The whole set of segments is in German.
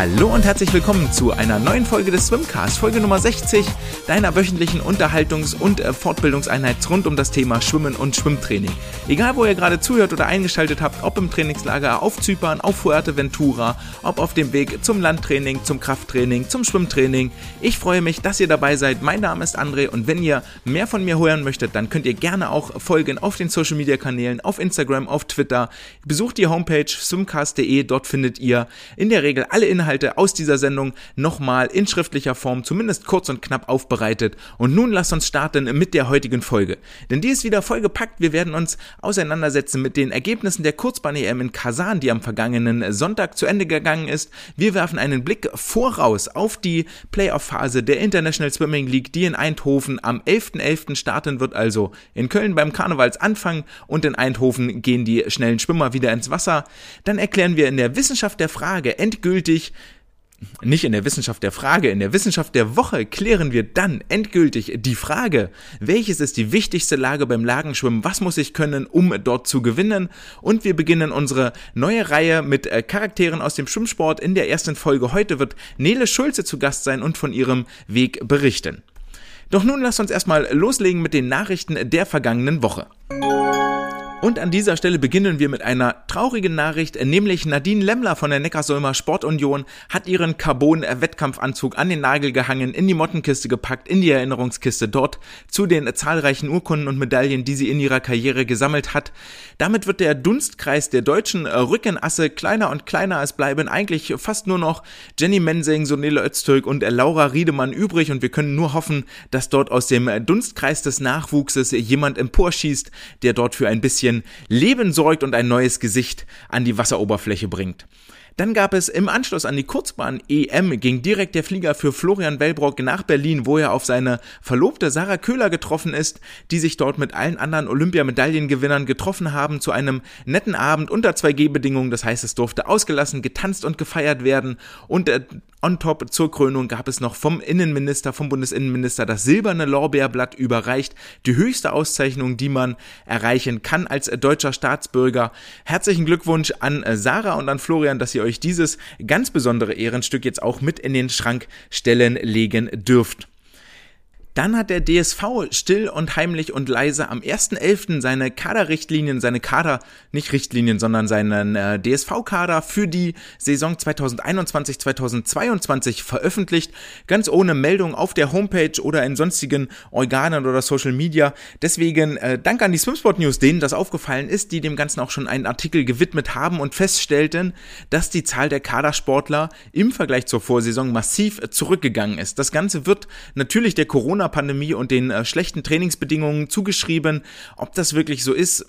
Hallo und herzlich willkommen zu einer neuen Folge des Swimcast, Folge Nummer 60, deiner wöchentlichen Unterhaltungs- und äh, Fortbildungseinheit rund um das Thema Schwimmen und Schwimmtraining. Egal, wo ihr gerade zuhört oder eingeschaltet habt, ob im Trainingslager auf Zypern, auf Fuerteventura, ob auf dem Weg zum Landtraining, zum Krafttraining, zum Schwimmtraining. Ich freue mich, dass ihr dabei seid. Mein Name ist André und wenn ihr mehr von mir hören möchtet, dann könnt ihr gerne auch folgen auf den Social Media Kanälen, auf Instagram, auf Twitter. Besucht die Homepage swimcast.de, dort findet ihr in der Regel alle Inhalte Inhalte aus dieser Sendung nochmal in schriftlicher Form, zumindest kurz und knapp aufbereitet. Und nun lasst uns starten mit der heutigen Folge. Denn die ist wieder vollgepackt. Wir werden uns auseinandersetzen mit den Ergebnissen der Kurzbahn-EM in Kasan, die am vergangenen Sonntag zu Ende gegangen ist. Wir werfen einen Blick voraus auf die Playoff-Phase der International Swimming League, die in Eindhoven am 11.11. .11. starten wird, also in Köln beim Karnevalsanfang und in Eindhoven gehen die schnellen Schwimmer wieder ins Wasser. Dann erklären wir in der Wissenschaft der Frage endgültig, nicht in der Wissenschaft der Frage, in der Wissenschaft der Woche klären wir dann endgültig die Frage, welches ist die wichtigste Lage beim Lagenschwimmen, was muss ich können, um dort zu gewinnen und wir beginnen unsere neue Reihe mit äh, Charakteren aus dem Schwimmsport. In der ersten Folge heute wird Nele Schulze zu Gast sein und von ihrem Weg berichten. Doch nun lasst uns erstmal loslegen mit den Nachrichten der vergangenen Woche. Und an dieser Stelle beginnen wir mit einer traurigen Nachricht, nämlich Nadine Lemmler von der Neckarsulmer Sportunion hat ihren Carbon-Wettkampfanzug an den Nagel gehangen, in die Mottenkiste gepackt, in die Erinnerungskiste dort zu den zahlreichen Urkunden und Medaillen, die sie in ihrer Karriere gesammelt hat. Damit wird der Dunstkreis der deutschen Rückenasse kleiner und kleiner. Es bleiben eigentlich fast nur noch Jenny Mensing, Sonele Öztürk und Laura Riedemann übrig und wir können nur hoffen, dass dort aus dem Dunstkreis des Nachwuchses jemand emporschießt, der dort für ein bisschen bisschen Leben sorgt und ein neues Gesicht an die Wasseroberfläche bringt. Dann gab es im Anschluss an die Kurzbahn EM ging direkt der Flieger für Florian Wellbrock nach Berlin, wo er auf seine Verlobte Sarah Köhler getroffen ist, die sich dort mit allen anderen Olympiamedaillengewinnern getroffen haben zu einem netten Abend unter 2G-Bedingungen. Das heißt, es durfte ausgelassen, getanzt und gefeiert werden und äh, On top zur Krönung gab es noch vom Innenminister, vom Bundesinnenminister das silberne Lorbeerblatt überreicht. Die höchste Auszeichnung, die man erreichen kann als deutscher Staatsbürger. Herzlichen Glückwunsch an Sarah und an Florian, dass ihr euch dieses ganz besondere Ehrenstück jetzt auch mit in den Schrank stellen legen dürft. Dann hat der DSV still und heimlich und leise am 1.11. seine Kaderrichtlinien, seine Kader, nicht Richtlinien, sondern seinen äh, DSV-Kader für die Saison 2021-2022 veröffentlicht. Ganz ohne Meldung auf der Homepage oder in sonstigen Organen oder Social Media. Deswegen äh, Dank an die Swimsport News, denen das aufgefallen ist, die dem Ganzen auch schon einen Artikel gewidmet haben und feststellten, dass die Zahl der Kadersportler im Vergleich zur Vorsaison massiv zurückgegangen ist. Das Ganze wird natürlich der Corona Corona-Pandemie und den äh, schlechten Trainingsbedingungen zugeschrieben. Ob das wirklich so ist,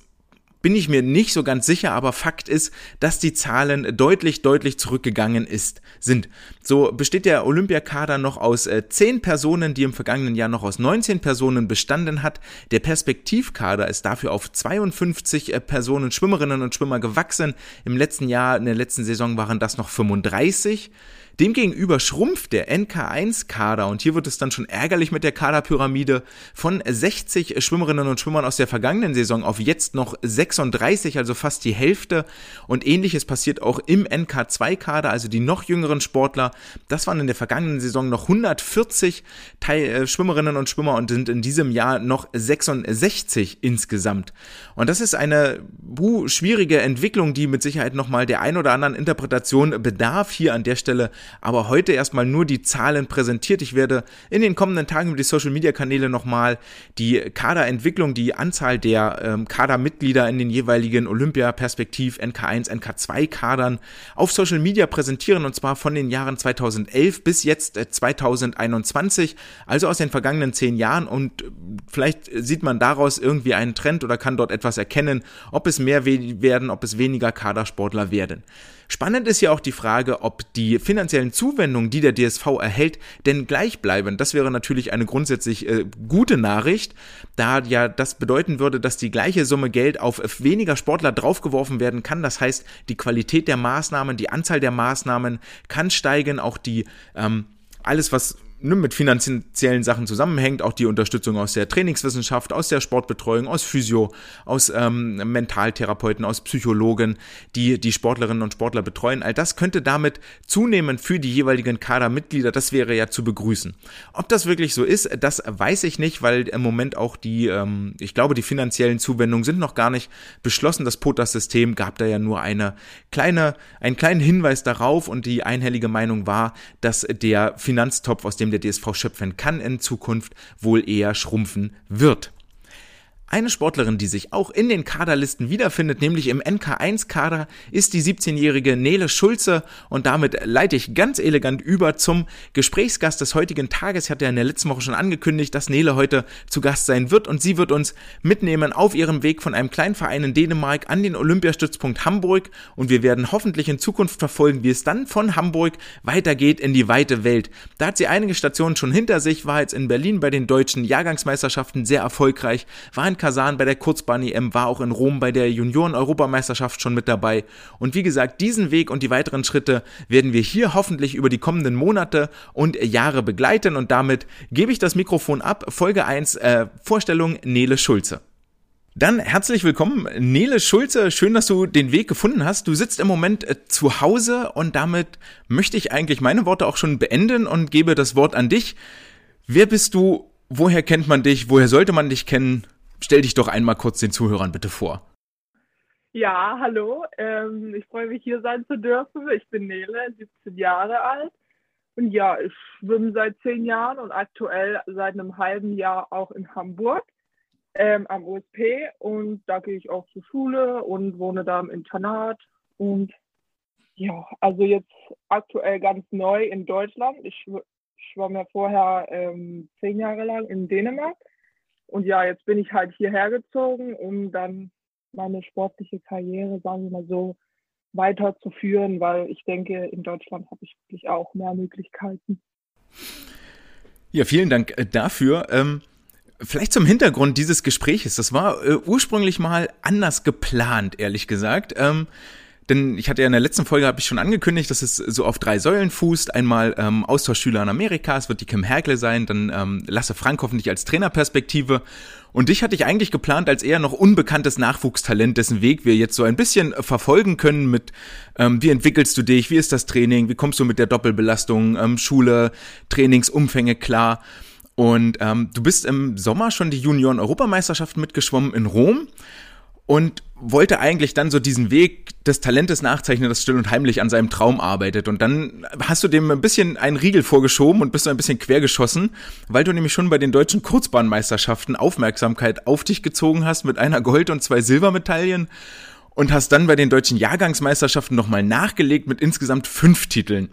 bin ich mir nicht so ganz sicher, aber Fakt ist, dass die Zahlen deutlich, deutlich zurückgegangen ist, sind. So besteht der Olympiakader noch aus äh, 10 Personen, die im vergangenen Jahr noch aus 19 Personen bestanden hat. Der Perspektivkader ist dafür auf 52 äh, Personen, Schwimmerinnen und Schwimmer gewachsen. Im letzten Jahr, in der letzten Saison waren das noch 35. Demgegenüber schrumpft der NK1-Kader und hier wird es dann schon ärgerlich mit der Kaderpyramide von 60 Schwimmerinnen und Schwimmern aus der vergangenen Saison auf jetzt noch 36, also fast die Hälfte. Und ähnliches passiert auch im NK2-Kader, also die noch jüngeren Sportler. Das waren in der vergangenen Saison noch 140 Teil äh, Schwimmerinnen und Schwimmer und sind in diesem Jahr noch 66 insgesamt. Und das ist eine uh, schwierige Entwicklung, die mit Sicherheit nochmal der ein oder anderen Interpretation bedarf. Hier an der Stelle aber heute erstmal nur die Zahlen präsentiert. Ich werde in den kommenden Tagen über die Social Media Kanäle nochmal die Kaderentwicklung, die Anzahl der ähm, Kadermitglieder in den jeweiligen Olympia-Perspektiv NK1, NK2 Kadern auf Social Media präsentieren und zwar von den Jahren 2011 bis jetzt 2021, äh, also aus den vergangenen zehn Jahren und vielleicht sieht man daraus irgendwie einen Trend oder kann dort etwas erkennen, ob es mehr werden, ob es weniger Kadersportler werden. Spannend ist ja auch die Frage, ob die finanziellen Zuwendungen, die der DSV erhält, denn gleich bleiben. Das wäre natürlich eine grundsätzlich äh, gute Nachricht, da ja das bedeuten würde, dass die gleiche Summe Geld auf weniger Sportler draufgeworfen werden kann. Das heißt, die Qualität der Maßnahmen, die Anzahl der Maßnahmen kann steigen, auch die ähm, alles, was ne, mit finanziellen Sachen zusammenhängt, auch die Unterstützung aus der Trainingswissenschaft, aus der Sportbetreuung, aus Physio, aus ähm, Mentaltherapeuten, aus Psychologen, die die Sportlerinnen und Sportler betreuen. All das könnte damit zunehmen für die jeweiligen Kadermitglieder. Das wäre ja zu begrüßen. Ob das wirklich so ist, das weiß ich nicht, weil im Moment auch die, ähm, ich glaube, die finanziellen Zuwendungen sind noch gar nicht beschlossen. Das POTAS-System gab da ja nur eine kleine, einen kleinen Hinweis darauf und die einhellige Meinung war, dass der Finanztopf, aus dem der DSV schöpfen kann, in Zukunft wohl eher schrumpfen wird. Eine Sportlerin, die sich auch in den Kaderlisten wiederfindet, nämlich im NK1-Kader, ist die 17-jährige Nele Schulze und damit leite ich ganz elegant über zum Gesprächsgast des heutigen Tages. Ich hatte ja in der letzten Woche schon angekündigt, dass Nele heute zu Gast sein wird und sie wird uns mitnehmen auf ihrem Weg von einem kleinen Verein in Dänemark an den Olympiastützpunkt Hamburg und wir werden hoffentlich in Zukunft verfolgen, wie es dann von Hamburg weitergeht in die weite Welt. Da hat sie einige Stationen schon hinter sich, war jetzt in Berlin bei den deutschen Jahrgangsmeisterschaften sehr erfolgreich, war in Kasan bei der Kurzbahn-EM, war auch in Rom bei der Junioren-Europameisterschaft schon mit dabei. Und wie gesagt, diesen Weg und die weiteren Schritte werden wir hier hoffentlich über die kommenden Monate und Jahre begleiten. Und damit gebe ich das Mikrofon ab. Folge 1, äh, Vorstellung Nele Schulze. Dann herzlich willkommen, Nele Schulze. Schön, dass du den Weg gefunden hast. Du sitzt im Moment äh, zu Hause und damit möchte ich eigentlich meine Worte auch schon beenden und gebe das Wort an dich. Wer bist du? Woher kennt man dich? Woher sollte man dich kennen? Stell dich doch einmal kurz den Zuhörern bitte vor. Ja, hallo. Ähm, ich freue mich, hier sein zu dürfen. Ich bin Nele, 17 Jahre alt. Und ja, ich schwimme seit zehn Jahren und aktuell seit einem halben Jahr auch in Hamburg ähm, am OSP. Und da gehe ich auch zur Schule und wohne da im Internat. Und ja, also jetzt aktuell ganz neu in Deutschland. Ich schwamm ja vorher ähm, zehn Jahre lang in Dänemark und ja, jetzt bin ich halt hierher gezogen, um dann meine sportliche Karriere, sagen wir mal so, weiterzuführen, weil ich denke, in Deutschland habe ich wirklich auch mehr Möglichkeiten. Ja, vielen Dank äh, dafür. Ähm, vielleicht zum Hintergrund dieses Gespräches. Das war äh, ursprünglich mal anders geplant, ehrlich gesagt. Ähm, denn ich hatte ja in der letzten Folge, habe ich schon angekündigt, dass es so auf drei Säulen fußt. Einmal ähm, Austauschschüler in Amerika, es wird die Kim Herkle sein, dann ähm, Lasse Frank hoffentlich als Trainerperspektive. Und dich hatte ich eigentlich geplant als eher noch unbekanntes Nachwuchstalent, dessen Weg wir jetzt so ein bisschen verfolgen können mit, ähm, wie entwickelst du dich, wie ist das Training, wie kommst du mit der Doppelbelastung, ähm, Schule, Trainingsumfänge klar. Und ähm, du bist im Sommer schon die Junioren-Europameisterschaft mitgeschwommen in Rom und wollte eigentlich dann so diesen Weg des Talentes nachzeichnen, das still und heimlich an seinem Traum arbeitet. Und dann hast du dem ein bisschen einen Riegel vorgeschoben und bist so ein bisschen quergeschossen, weil du nämlich schon bei den deutschen Kurzbahnmeisterschaften Aufmerksamkeit auf dich gezogen hast mit einer Gold- und zwei Silbermedaillen und hast dann bei den deutschen Jahrgangsmeisterschaften nochmal nachgelegt mit insgesamt fünf Titeln.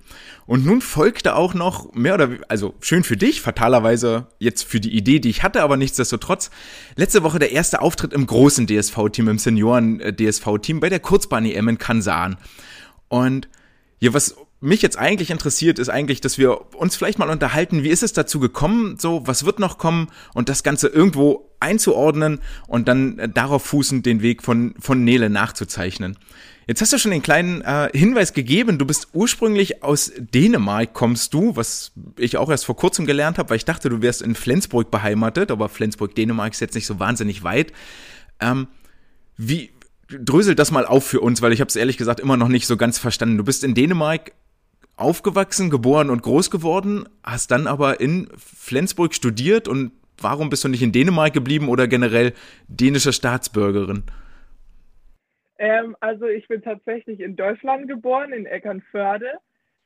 Und nun folgte auch noch mehr oder also schön für dich, fatalerweise jetzt für die Idee, die ich hatte, aber nichtsdestotrotz letzte Woche der erste Auftritt im großen DSV-Team, im Senioren-DSV-Team bei der Kurzbahn-EM in Kansan. Und ja, was mich jetzt eigentlich interessiert, ist eigentlich, dass wir uns vielleicht mal unterhalten, wie ist es dazu gekommen, so, was wird noch kommen und das Ganze irgendwo einzuordnen und dann äh, darauf fußend den Weg von, von Nele nachzuzeichnen. Jetzt hast du schon den kleinen äh, Hinweis gegeben, du bist ursprünglich aus Dänemark, kommst du, was ich auch erst vor kurzem gelernt habe, weil ich dachte, du wärst in Flensburg beheimatet, aber Flensburg, Dänemark ist jetzt nicht so wahnsinnig weit. Ähm, wie, drösel das mal auf für uns, weil ich habe es ehrlich gesagt immer noch nicht so ganz verstanden. Du bist in Dänemark aufgewachsen, geboren und groß geworden, hast dann aber in Flensburg studiert und warum bist du nicht in Dänemark geblieben oder generell dänische Staatsbürgerin? Ähm, also ich bin tatsächlich in Deutschland geboren, in Eckernförde,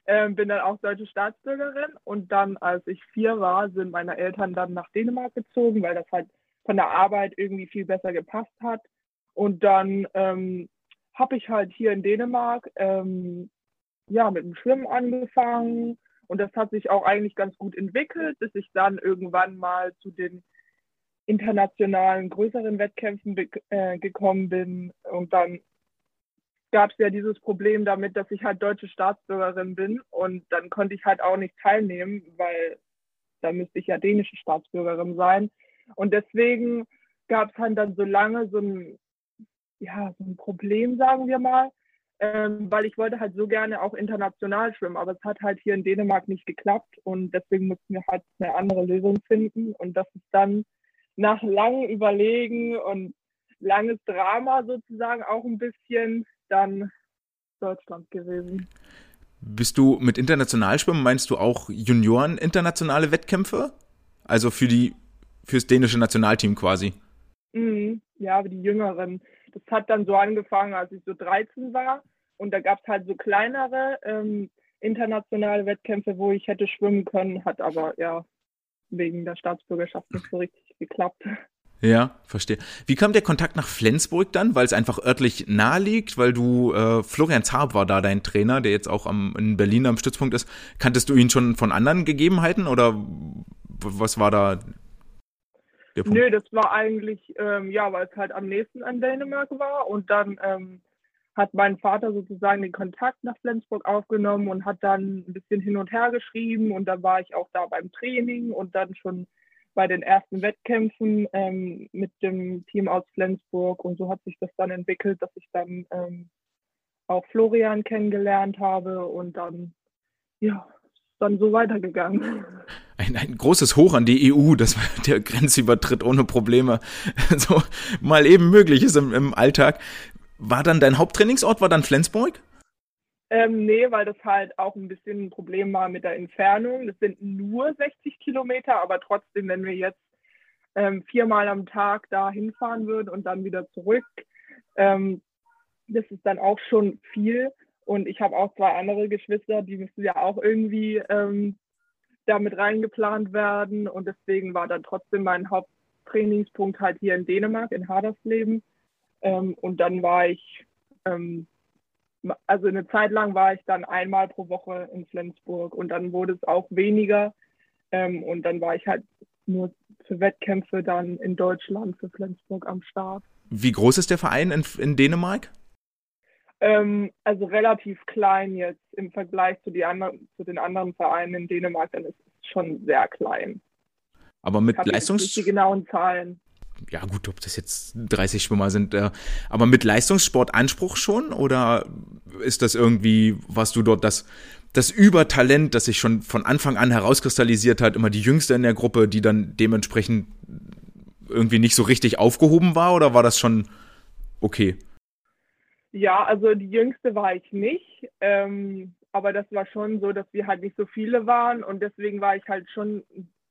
ähm, bin dann auch deutsche Staatsbürgerin und dann, als ich vier war, sind meine Eltern dann nach Dänemark gezogen, weil das halt von der Arbeit irgendwie viel besser gepasst hat. Und dann ähm, habe ich halt hier in Dänemark ähm, ja, mit dem Schwimmen angefangen. Und das hat sich auch eigentlich ganz gut entwickelt, bis ich dann irgendwann mal zu den internationalen größeren Wettkämpfen äh, gekommen bin. Und dann gab es ja dieses Problem damit, dass ich halt deutsche Staatsbürgerin bin. Und dann konnte ich halt auch nicht teilnehmen, weil da müsste ich ja dänische Staatsbürgerin sein. Und deswegen gab es halt dann so lange so ein, ja, so ein Problem, sagen wir mal, ähm, weil ich wollte halt so gerne auch international schwimmen, aber es hat halt hier in Dänemark nicht geklappt und deswegen mussten wir halt eine andere Lösung finden und das ist dann nach langem Überlegen und langes Drama sozusagen auch ein bisschen dann Deutschland gewesen. Bist du mit international schwimmen, meinst du auch Junioren internationale Wettkämpfe? Also für die fürs dänische Nationalteam quasi? Mhm, ja, die Jüngeren. Das hat dann so angefangen, als ich so 13 war und da gab es halt so kleinere ähm, internationale Wettkämpfe, wo ich hätte schwimmen können, hat aber ja wegen der Staatsbürgerschaft nicht so richtig geklappt. Ja, verstehe. Wie kam der Kontakt nach Flensburg dann? Weil es einfach örtlich nahe liegt, weil du, äh, Florian Zarb war da dein Trainer, der jetzt auch am, in Berlin am Stützpunkt ist. Kanntest du ihn schon von anderen Gegebenheiten oder was war da der Punkt? Nö, das war eigentlich, ähm, ja, weil es halt am nächsten an Dänemark war und dann ähm, hat mein Vater sozusagen den Kontakt nach Flensburg aufgenommen und hat dann ein bisschen hin und her geschrieben und dann war ich auch da beim Training und dann schon bei den ersten Wettkämpfen ähm, mit dem Team aus Flensburg und so hat sich das dann entwickelt, dass ich dann ähm, auch Florian kennengelernt habe und dann ja dann so weitergegangen. Ein, ein großes Hoch an die EU, dass der Grenzübertritt ohne Probleme so mal eben möglich ist im, im Alltag. War dann dein Haupttrainingsort, war dann Flensburg? Ähm, nee, weil das halt auch ein bisschen ein Problem war mit der Entfernung. Das sind nur 60 Kilometer, aber trotzdem, wenn wir jetzt ähm, viermal am Tag da hinfahren würden und dann wieder zurück, ähm, das ist dann auch schon viel. Und ich habe auch zwei andere Geschwister, die müssen ja auch irgendwie ähm, damit reingeplant werden. Und deswegen war dann trotzdem mein Haupttrainingspunkt halt hier in Dänemark, in Hadersleben. Ähm, und dann war ich, ähm, also eine Zeit lang war ich dann einmal pro Woche in Flensburg und dann wurde es auch weniger. Ähm, und dann war ich halt nur für Wettkämpfe dann in Deutschland für Flensburg am Start. Wie groß ist der Verein in, in Dänemark? Ähm, also relativ klein jetzt im Vergleich zu, die anderen, zu den anderen Vereinen in Dänemark, dann ist es schon sehr klein. Aber mit Leistungs... Die genauen Zahlen ja gut, ob das jetzt 30 Schwimmer sind, äh, aber mit Leistungssportanspruch schon oder ist das irgendwie, was du dort das das Übertalent, das sich schon von Anfang an herauskristallisiert hat, immer die Jüngste in der Gruppe, die dann dementsprechend irgendwie nicht so richtig aufgehoben war oder war das schon okay? Ja, also die Jüngste war ich nicht, ähm, aber das war schon so, dass wir halt nicht so viele waren und deswegen war ich halt schon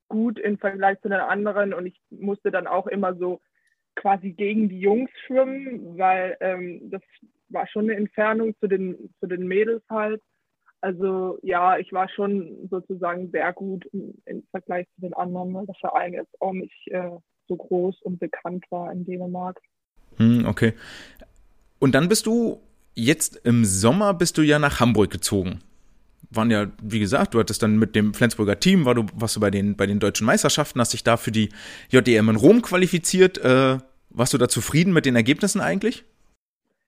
gut im Vergleich zu den anderen und ich musste dann auch immer so quasi gegen die Jungs schwimmen, weil ähm, das war schon eine Entfernung zu den, zu den Mädels halt. Also ja, ich war schon sozusagen sehr gut im, Vergleich zu den anderen, weil der Verein jetzt auch nicht äh, so groß und bekannt war in Dänemark. Hm, okay. Und dann bist du jetzt im Sommer bist du ja nach Hamburg gezogen waren ja, wie gesagt, du hattest dann mit dem Flensburger Team, war du, warst du bei den, bei den deutschen Meisterschaften, hast dich da für die JDM in Rom qualifiziert. Äh, warst du da zufrieden mit den Ergebnissen eigentlich?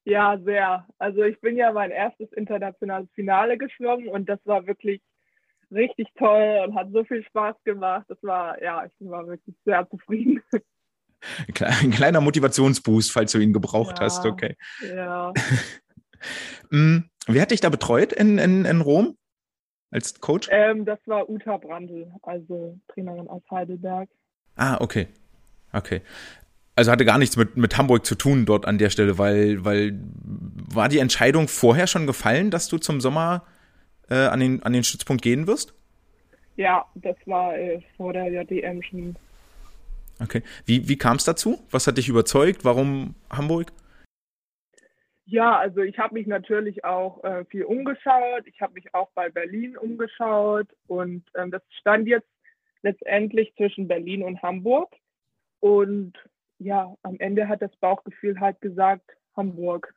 Ja, sehr. Also ich bin ja mein erstes internationales Finale geschwommen und das war wirklich richtig toll und hat so viel Spaß gemacht. Das war, ja, ich war wirklich sehr zufrieden. Ein kleiner Motivationsboost, falls du ihn gebraucht ja, hast, okay. Ja. Mm, wer hat dich da betreut in, in, in Rom? als Coach? Ähm, das war Uta Brandl, also Trainerin aus Heidelberg. Ah, okay. Okay. Also hatte gar nichts mit, mit Hamburg zu tun dort an der Stelle, weil, weil war die Entscheidung vorher schon gefallen, dass du zum Sommer äh, an, den, an den Stützpunkt gehen wirst? Ja, das war äh, vor der JDM schon. Okay. Wie, wie kam es dazu? Was hat dich überzeugt? Warum Hamburg? Ja, also ich habe mich natürlich auch äh, viel umgeschaut. Ich habe mich auch bei Berlin umgeschaut und ähm, das stand jetzt letztendlich zwischen Berlin und Hamburg. Und ja, am Ende hat das Bauchgefühl halt gesagt, Hamburg.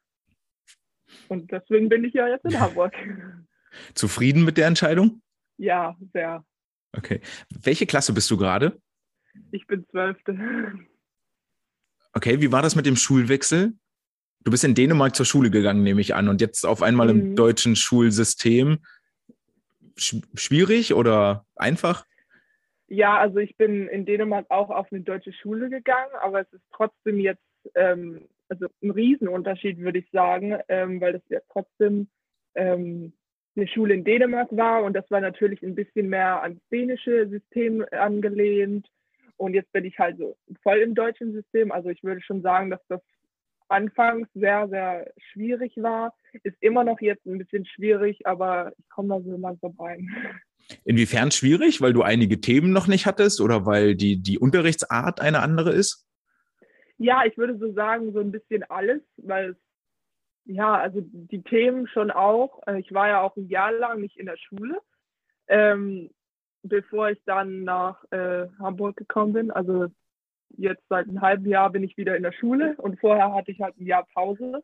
Und deswegen bin ich ja jetzt in Hamburg. Zufrieden mit der Entscheidung? Ja, sehr. Okay. Welche Klasse bist du gerade? Ich bin Zwölfte. Okay, wie war das mit dem Schulwechsel? Du bist in Dänemark zur Schule gegangen, nehme ich an, und jetzt auf einmal mhm. im deutschen Schulsystem. Sch schwierig oder einfach? Ja, also ich bin in Dänemark auch auf eine deutsche Schule gegangen, aber es ist trotzdem jetzt ähm, also ein Riesenunterschied, würde ich sagen, ähm, weil das ja trotzdem ähm, eine Schule in Dänemark war und das war natürlich ein bisschen mehr ans dänische System angelehnt. Und jetzt bin ich halt so voll im deutschen System. Also ich würde schon sagen, dass das anfangs sehr, sehr schwierig war. Ist immer noch jetzt ein bisschen schwierig, aber ich komme da so langsam rein. Inwiefern schwierig? Weil du einige Themen noch nicht hattest oder weil die, die Unterrichtsart eine andere ist? Ja, ich würde so sagen, so ein bisschen alles, weil es, ja, also die Themen schon auch. Äh, ich war ja auch ein Jahr lang nicht in der Schule, ähm, bevor ich dann nach äh, Hamburg gekommen bin. Also jetzt seit einem halben Jahr bin ich wieder in der Schule und vorher hatte ich halt ein Jahr Pause.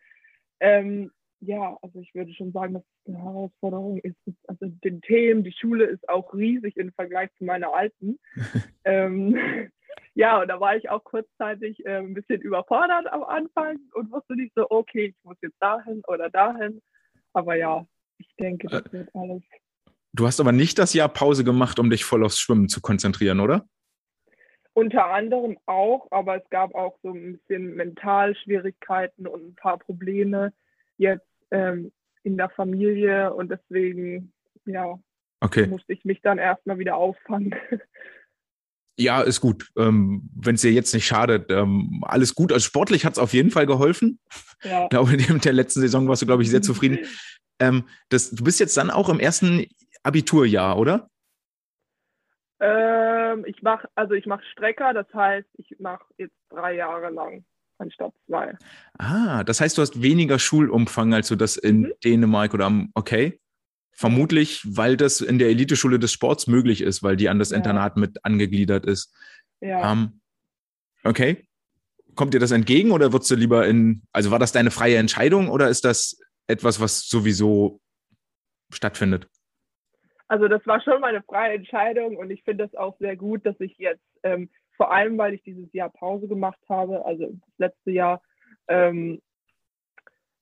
Ähm, ja, also ich würde schon sagen, dass es eine Herausforderung ist. Also den Themen, die Schule ist auch riesig im Vergleich zu meiner alten. ähm, ja, und da war ich auch kurzzeitig äh, ein bisschen überfordert am Anfang und wusste nicht so, okay, ich muss jetzt dahin oder dahin. Aber ja, ich denke, das äh, wird alles. Du hast aber nicht das Jahr Pause gemacht, um dich voll aufs Schwimmen zu konzentrieren, oder? Unter anderem auch, aber es gab auch so ein bisschen Mentalschwierigkeiten und ein paar Probleme jetzt ähm, in der Familie und deswegen, ja, okay. musste ich mich dann erstmal wieder auffangen. Ja, ist gut. Ähm, Wenn es dir jetzt nicht schadet, ähm, alles gut. Also sportlich hat es auf jeden Fall geholfen. Ja. Ich glaube, in der letzten Saison warst du, glaube ich, sehr zufrieden. Ähm, das, du bist jetzt dann auch im ersten Abiturjahr, oder? Ähm, ich mache, also ich mache Strecker, das heißt, ich mache jetzt drei Jahre lang anstatt zwei. Ah, das heißt, du hast weniger Schulumfang, als du das in mhm. Dänemark oder am, okay. Vermutlich, weil das in der Eliteschule des Sports möglich ist, weil die an das ja. Internat mit angegliedert ist. Ja. Um, okay. Kommt dir das entgegen oder würdest du lieber in, also war das deine freie Entscheidung oder ist das etwas, was sowieso stattfindet? Also das war schon meine freie Entscheidung und ich finde das auch sehr gut, dass ich jetzt, ähm, vor allem weil ich dieses Jahr Pause gemacht habe, also das letzte Jahr, ähm,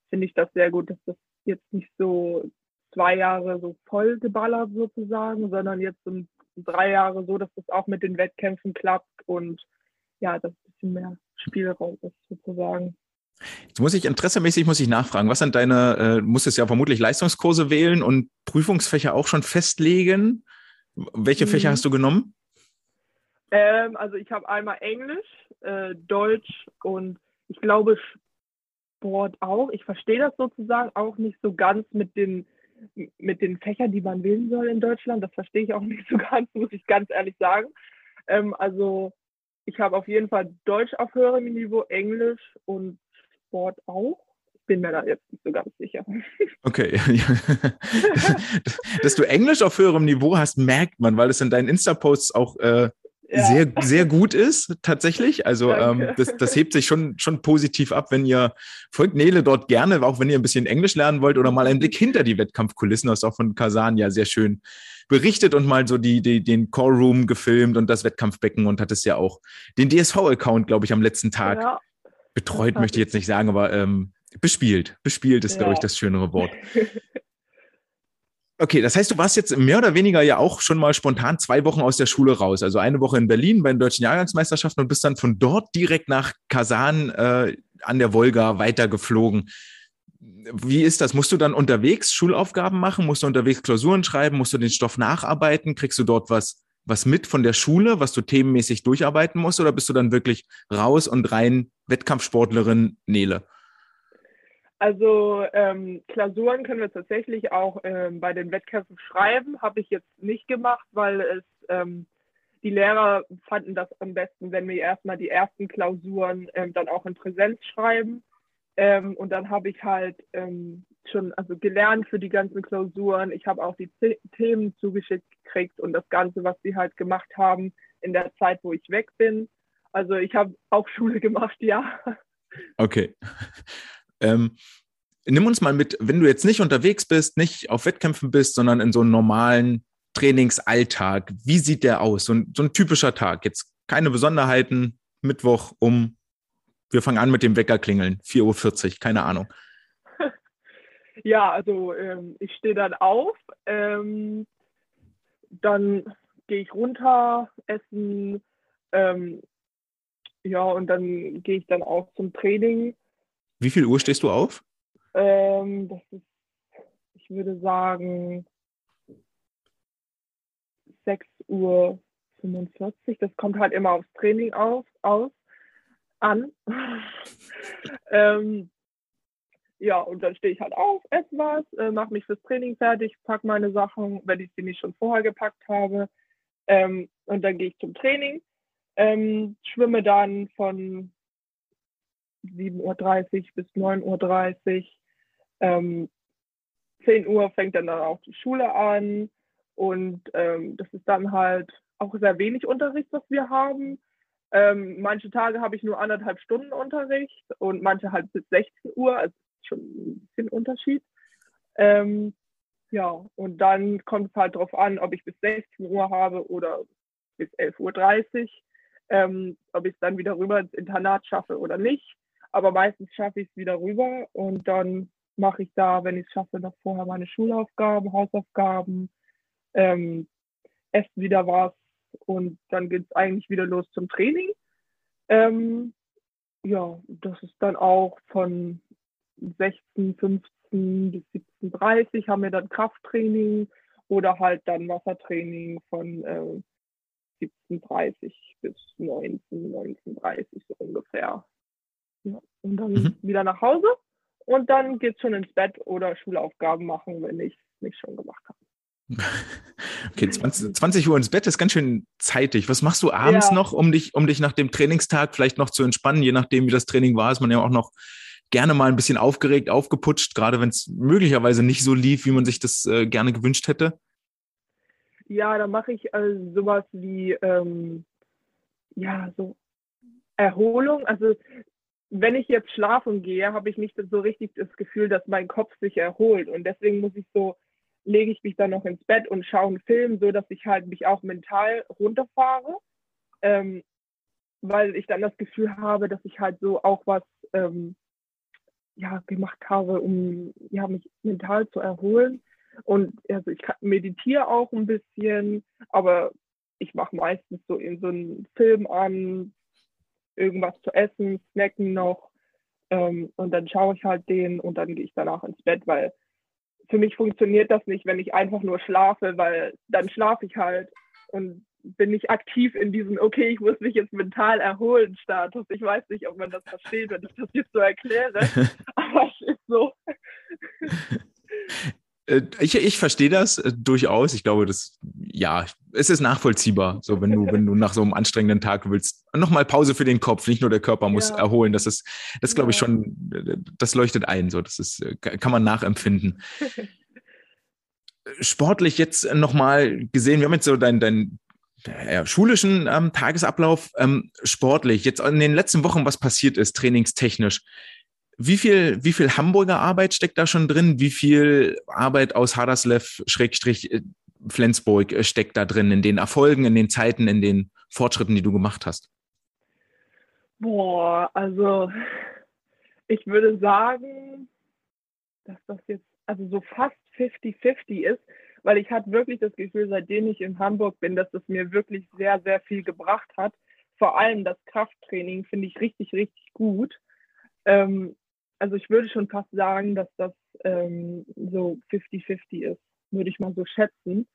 finde ich das sehr gut, dass das jetzt nicht so zwei Jahre so voll geballert sozusagen, sondern jetzt sind drei Jahre so, dass das auch mit den Wettkämpfen klappt und ja, dass ein bisschen mehr Spielraum ist sozusagen. Jetzt muss ich interessemäßig muss ich nachfragen, was sind deine, äh, musstest ja vermutlich Leistungskurse wählen und Prüfungsfächer auch schon festlegen. Welche Fächer mhm. hast du genommen? Ähm, also ich habe einmal Englisch, äh, Deutsch und ich glaube Sport auch. Ich verstehe das sozusagen auch nicht so ganz mit den mit den Fächern, die man wählen soll in Deutschland. Das verstehe ich auch nicht so ganz, muss ich ganz ehrlich sagen. Ähm, also ich habe auf jeden Fall Deutsch auf höherem Niveau, Englisch und Sport auch. Ich bin mir da jetzt nicht so ganz sicher. Okay. Dass du Englisch auf höherem Niveau hast, merkt man, weil es in deinen Insta-Posts auch äh, ja. sehr, sehr gut ist, tatsächlich. Also ähm, das, das hebt sich schon, schon positiv ab, wenn ihr folgt Nele dort gerne, auch wenn ihr ein bisschen Englisch lernen wollt oder mal einen Blick hinter die Wettkampfkulissen, du hast auch von Kasan ja sehr schön berichtet und mal so die, die, den Core Room gefilmt und das Wettkampfbecken und hattest ja auch den DSV-Account, glaube ich, am letzten Tag ja. Betreut, möchte ich jetzt nicht sagen, aber ähm, bespielt. Bespielt ist, ja. glaube ich, das schönere Wort. Okay, das heißt, du warst jetzt mehr oder weniger ja auch schon mal spontan zwei Wochen aus der Schule raus. Also eine Woche in Berlin bei den deutschen Jahrgangsmeisterschaften und bist dann von dort direkt nach Kasan äh, an der Wolga weitergeflogen. Wie ist das? Musst du dann unterwegs Schulaufgaben machen? Musst du unterwegs Klausuren schreiben? Musst du den Stoff nacharbeiten? Kriegst du dort was, was mit von der Schule, was du themenmäßig durcharbeiten musst? Oder bist du dann wirklich raus und rein Wettkampfsportlerin Nele? Also ähm, Klausuren können wir tatsächlich auch ähm, bei den Wettkämpfen schreiben. Habe ich jetzt nicht gemacht, weil es ähm, die Lehrer fanden das am besten, wenn wir erstmal die ersten Klausuren ähm, dann auch in Präsenz schreiben. Ähm, und dann habe ich halt ähm, schon also gelernt für die ganzen Klausuren. Ich habe auch die Z Themen zugeschickt gekriegt und das Ganze, was sie halt gemacht haben in der Zeit, wo ich weg bin. Also ich habe auch Schule gemacht, ja. Okay. Ähm, nimm uns mal mit, wenn du jetzt nicht unterwegs bist, nicht auf Wettkämpfen bist, sondern in so einem normalen Trainingsalltag. Wie sieht der aus? So ein, so ein typischer Tag. Jetzt keine Besonderheiten. Mittwoch um, wir fangen an mit dem Weckerklingeln, 4.40 Uhr, keine Ahnung. Ja, also ähm, ich stehe dann auf, ähm, dann gehe ich runter, essen, ähm, ja, und dann gehe ich dann auch zum Training Wie viel Uhr stehst du auf? Ähm, das ist, ich würde sagen, 6 Uhr 45. Das kommt halt immer aufs Training auf, aus, an. ähm, ja, und dann stehe ich halt auf, esse was, äh, mache mich fürs Training fertig, packe meine Sachen, wenn ich sie nicht schon vorher gepackt habe. Ähm, und dann gehe ich zum Training, ähm, schwimme dann von 7.30 Uhr bis 9.30 Uhr. Ähm, 10 Uhr fängt dann, dann auch die Schule an. Und ähm, das ist dann halt auch sehr wenig Unterricht, was wir haben. Ähm, manche Tage habe ich nur anderthalb Stunden Unterricht und manche halt bis 16 Uhr. Also schon ein bisschen Unterschied. Ähm, ja, und dann kommt es halt darauf an, ob ich bis 16 Uhr habe oder bis 11.30 Uhr, ähm, ob ich es dann wieder rüber ins Internat schaffe oder nicht. Aber meistens schaffe ich es wieder rüber und dann mache ich da, wenn ich es schaffe, noch vorher meine Schulaufgaben, Hausaufgaben, ähm, esse wieder was und dann geht es eigentlich wieder los zum Training. Ähm, ja, das ist dann auch von 16, 15 bis 17.30 haben wir dann Krafttraining oder halt dann Wassertraining von äh, 17.30 bis 19, 19.30 so ungefähr. Ja, und dann mhm. wieder nach Hause und dann geht es schon ins Bett oder Schulaufgaben machen, wenn ich es nicht schon gemacht habe. Okay, 20, 20, Uhr ins Bett ist ganz schön zeitig. Was machst du abends ja. noch, um dich, um dich nach dem Trainingstag vielleicht noch zu entspannen? Je nachdem, wie das Training war, ist man ja auch noch gerne mal ein bisschen aufgeregt, aufgeputscht, gerade wenn es möglicherweise nicht so lief, wie man sich das äh, gerne gewünscht hätte? Ja, da mache ich äh, sowas wie, ähm, ja, so Erholung. Also wenn ich jetzt schlafen gehe, habe ich nicht so richtig das Gefühl, dass mein Kopf sich erholt. Und deswegen muss ich so, lege ich mich dann noch ins Bett und schaue einen Film, so dass ich halt mich auch mental runterfahre. Ähm, weil ich dann das Gefühl habe, dass ich halt so auch was ähm, ja, gemacht habe, um ja, mich mental zu erholen. Und also ich meditiere auch ein bisschen, aber ich mache meistens so in so einen Film an, irgendwas zu essen, snacken noch. Ähm, und dann schaue ich halt den und dann gehe ich danach ins Bett, weil für mich funktioniert das nicht, wenn ich einfach nur schlafe, weil dann schlafe ich halt und bin ich aktiv in diesem, okay, ich muss mich jetzt mental erholen Status. Ich weiß nicht, ob man das versteht, wenn ich das jetzt so erkläre, aber es ist so. Äh, ich, ich verstehe das äh, durchaus. Ich glaube, das, ja, es ist nachvollziehbar. So, wenn du, wenn du nach so einem anstrengenden Tag willst, nochmal Pause für den Kopf, nicht nur der Körper muss ja. erholen. Das ist, das glaube ich schon, das leuchtet ein. So, das ist, äh, kann man nachempfinden. Sportlich jetzt nochmal gesehen, wir haben jetzt so dein, dein ja, schulischen ähm, Tagesablauf ähm, sportlich. Jetzt in den letzten Wochen, was passiert ist, trainingstechnisch. Wie viel, wie viel Hamburger Arbeit steckt da schon drin? Wie viel Arbeit aus Haderslev, Schrägstrich, äh, Flensburg äh, steckt da drin in den Erfolgen, in den Zeiten, in den Fortschritten, die du gemacht hast? Boah, also ich würde sagen, dass das jetzt also so fast 50-50 ist weil ich hatte wirklich das Gefühl, seitdem ich in Hamburg bin, dass es mir wirklich sehr, sehr viel gebracht hat. Vor allem das Krafttraining finde ich richtig, richtig gut. Ähm, also ich würde schon fast sagen, dass das ähm, so 50-50 ist, würde ich mal so schätzen.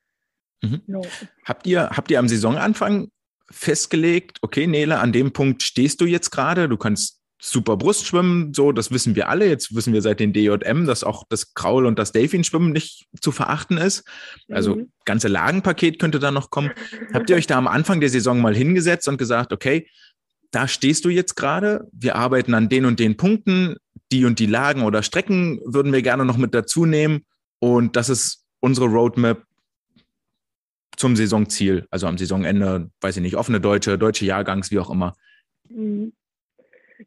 Mhm. Ja. Habt, ihr, habt ihr am Saisonanfang festgelegt, okay, Nele, an dem Punkt stehst du jetzt gerade, du kannst super Brustschwimmen, so, das wissen wir alle. Jetzt wissen wir seit den DJM, dass auch das Kraul- und das Delfinschwimmen nicht zu verachten ist. Also mhm. ganze Lagenpaket könnte da noch kommen. Habt ihr euch da am Anfang der Saison mal hingesetzt und gesagt, okay, da stehst du jetzt gerade, wir arbeiten an den und den Punkten, die und die Lagen oder Strecken würden wir gerne noch mit dazu nehmen und das ist unsere Roadmap zum Saisonziel, also am Saisonende, weiß ich nicht, offene Deutsche, deutsche Jahrgangs, wie auch immer. Mhm.